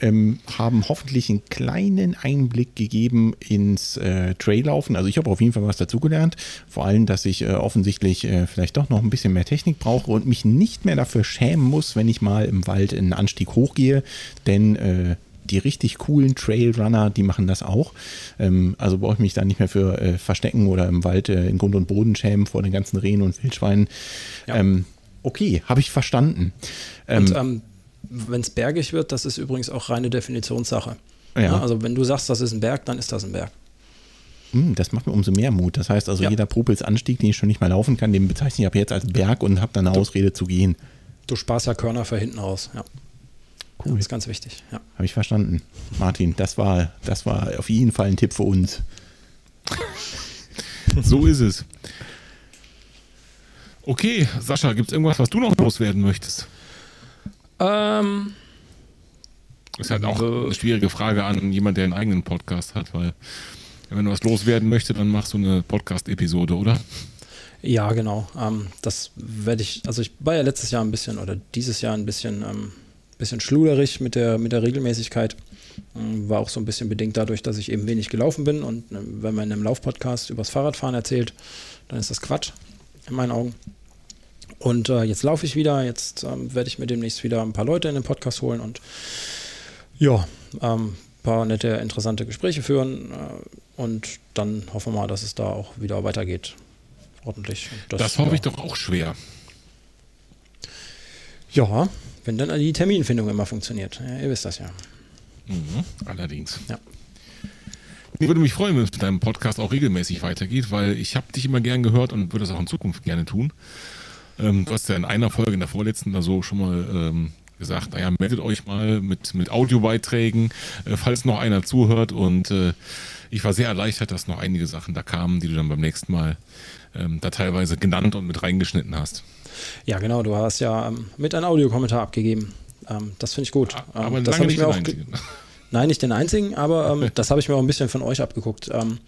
S1: ähm, haben hoffentlich einen kleinen Einblick gegeben ins äh, Traillaufen. Also ich habe auf jeden Fall was dazugelernt. Vor allem, dass ich äh, offensichtlich äh, vielleicht doch noch ein bisschen mehr Technik brauche und mich nicht mehr dafür schämen muss, wenn ich mal im Wald einen Anstieg hochgehe. Denn äh, die richtig coolen Trailrunner, die machen das auch. Ähm, also brauche ich mich da nicht mehr für äh, verstecken oder im Wald äh, in Grund und Boden schämen vor den ganzen Rehen und Wildschweinen. Ja. Ähm, okay, habe ich verstanden.
S3: Ähm, und ähm, wenn es bergig wird, das ist übrigens auch reine Definitionssache. Ja. Ja, also wenn du sagst, das ist ein Berg, dann ist das ein Berg.
S1: Hm, das macht mir umso mehr Mut. Das heißt also, ja. jeder Popelsanstieg, den ich schon nicht mehr laufen kann, den bezeichne ich ab jetzt als Berg und habe dann eine du, Ausrede zu gehen.
S3: Du sparst ja Körner für hinten raus, ja. Cool. Das ist ganz wichtig, ja.
S1: Habe ich verstanden. Martin, das war, das war auf jeden Fall ein Tipp für uns. <laughs>
S2: so ist es. Okay, Sascha, gibt es irgendwas, was du noch loswerden möchtest? Ähm. Ist halt auch so. eine schwierige Frage an jemand, der einen eigenen Podcast hat, weil wenn du was loswerden möchtest, dann machst du eine Podcast-Episode, oder?
S3: Ja, genau. Ähm, das werde ich, also ich war ja letztes Jahr ein bisschen oder dieses Jahr ein bisschen, ähm, bisschen schluderig mit der, mit der Regelmäßigkeit. Ähm, war auch so ein bisschen bedingt dadurch, dass ich eben wenig gelaufen bin und äh, wenn man in einem Laufpodcast übers Fahrradfahren erzählt, dann ist das Quatsch in meinen Augen. Und äh, jetzt laufe ich wieder, jetzt ähm, werde ich mir demnächst wieder ein paar Leute in den Podcast holen und ja, ähm, ein paar nette, interessante Gespräche führen äh, und dann hoffen wir mal, dass es da auch wieder weitergeht. Ordentlich.
S2: Das, das hoffe ja. ich doch auch schwer.
S3: Ja, wenn dann die Terminfindung immer funktioniert. Ja, ihr wisst das ja.
S2: Mhm, allerdings. Ja. Ich würde mich freuen, wenn es mit deinem Podcast auch regelmäßig weitergeht, weil ich habe dich immer gern gehört und würde das auch in Zukunft gerne tun. Ähm, du hast ja in einer Folge, in der vorletzten, da so schon mal ähm, gesagt, naja, meldet euch mal mit, mit Audiobeiträgen, äh, falls noch einer zuhört. Und äh, ich war sehr erleichtert, dass noch einige Sachen da kamen, die du dann beim nächsten Mal ähm, da teilweise genannt und mit reingeschnitten hast.
S3: Ja, genau, du hast ja ähm, mit einem Audiokommentar abgegeben. Ähm, das finde ich gut.
S2: Aber ähm,
S3: das
S2: lange nicht
S3: den einzigen. Nein, nicht den einzigen, aber ähm, das habe ich mir auch ein bisschen von euch abgeguckt. Ähm,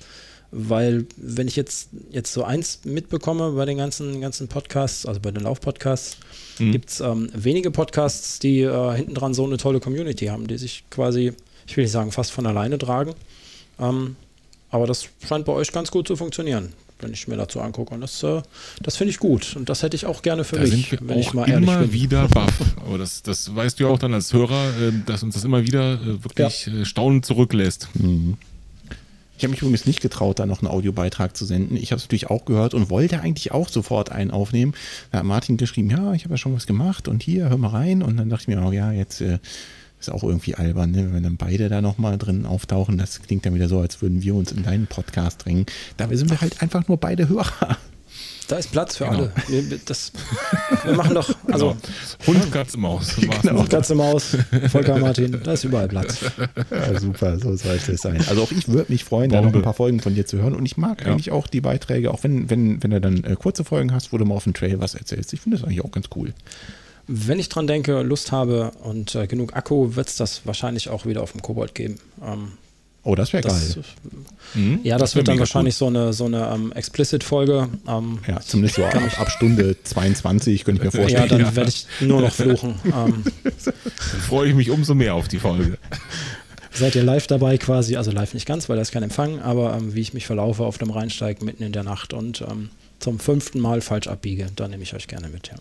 S3: weil wenn ich jetzt, jetzt so eins mitbekomme bei den ganzen, ganzen Podcasts, also bei den Laufpodcasts, mhm. gibt es ähm, wenige Podcasts, die äh, hinten dran so eine tolle Community haben, die sich quasi, ich will nicht sagen, fast von alleine tragen. Ähm, aber das scheint bei euch ganz gut zu funktionieren, wenn ich mir dazu angucke. Und das, äh, das finde ich gut. Und das hätte ich auch gerne für
S2: da
S3: mich,
S2: sind wir wenn auch ich mal ehrlich immer bin. wieder baff. Aber das, das weißt du ja auch dann als Hörer, äh, dass uns das immer wieder äh, wirklich ja. Äh, staunend zurücklässt. Mhm.
S1: Ich habe mich übrigens nicht getraut, da noch einen Audiobeitrag zu senden. Ich habe es natürlich auch gehört und wollte eigentlich auch sofort einen aufnehmen. Da hat Martin geschrieben, ja, ich habe ja schon was gemacht und hier, hör mal rein. Und dann dachte ich mir, oh ja, jetzt äh, ist auch irgendwie albern, ne? wenn dann beide da nochmal drin auftauchen. Das klingt dann wieder so, als würden wir uns in deinen Podcast drängen. Dabei sind wir halt einfach nur beide Hörer.
S3: Da ist Platz für genau. alle. Wir, das, wir machen doch. Also, <laughs>
S2: genau. Hund, Katze, Maus.
S3: Genau. Hund, Katze, Maus. Volker Martin, da ist überall Platz.
S1: Ja, super, so sollte es sein. Also auch ich würde mich freuen, Bombe. da noch ein paar Folgen von dir zu hören. Und ich mag ja. eigentlich auch die Beiträge, auch wenn, wenn, wenn du dann äh, kurze Folgen hast, wo du mal auf dem Trail was erzählst. Ich finde das eigentlich auch ganz cool.
S3: Wenn ich dran denke, Lust habe und äh, genug Akku, wird es das wahrscheinlich auch wieder auf dem Kobold geben. Ähm,
S1: Oh, das wäre geil.
S3: Mhm, ja, das, das wird dann wahrscheinlich cool. so eine, so eine ähm, Explicit-Folge. Um,
S1: ja, zumindest so ab, ab, Stunde 22, könnte ich mir vorstellen.
S3: Ja, dann werde ich nur noch fluchen.
S2: Um, dann freue ich mich umso mehr auf die Folge.
S3: Seid ihr live dabei quasi, also live nicht ganz, weil da ist kein Empfang, aber ähm, wie ich mich verlaufe auf dem Rheinsteig mitten in der Nacht und ähm, zum fünften Mal falsch abbiege, da nehme ich euch gerne mit, ja.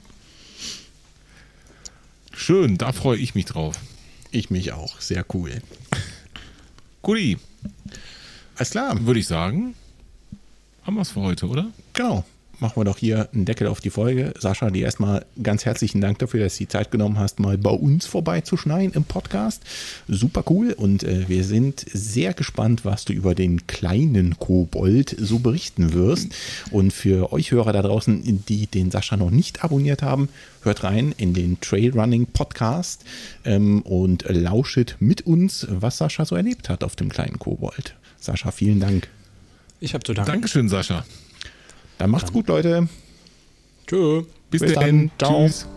S2: Schön, da freue ich mich drauf.
S1: Ich mich auch, sehr cool.
S2: Guti. Alles klar. Würde ich sagen, haben wir es für heute, oder?
S1: Genau. Machen wir doch hier einen Deckel auf die Folge. Sascha, dir erstmal ganz herzlichen Dank dafür, dass du die Zeit genommen hast, mal bei uns vorbeizuschneiden im Podcast. Super cool und äh, wir sind sehr gespannt, was du über den kleinen Kobold so berichten wirst. Und für euch Hörer da draußen, die den Sascha noch nicht abonniert haben, hört rein in den Trailrunning Podcast ähm, und lauschet mit uns, was Sascha so erlebt hat auf dem kleinen Kobold. Sascha, vielen Dank.
S3: Ich habe zu danken.
S2: Dankeschön, Sascha.
S1: Dann macht's dann. gut, Leute.
S2: Tschö.
S1: Bis, Bis dann. Tschüss.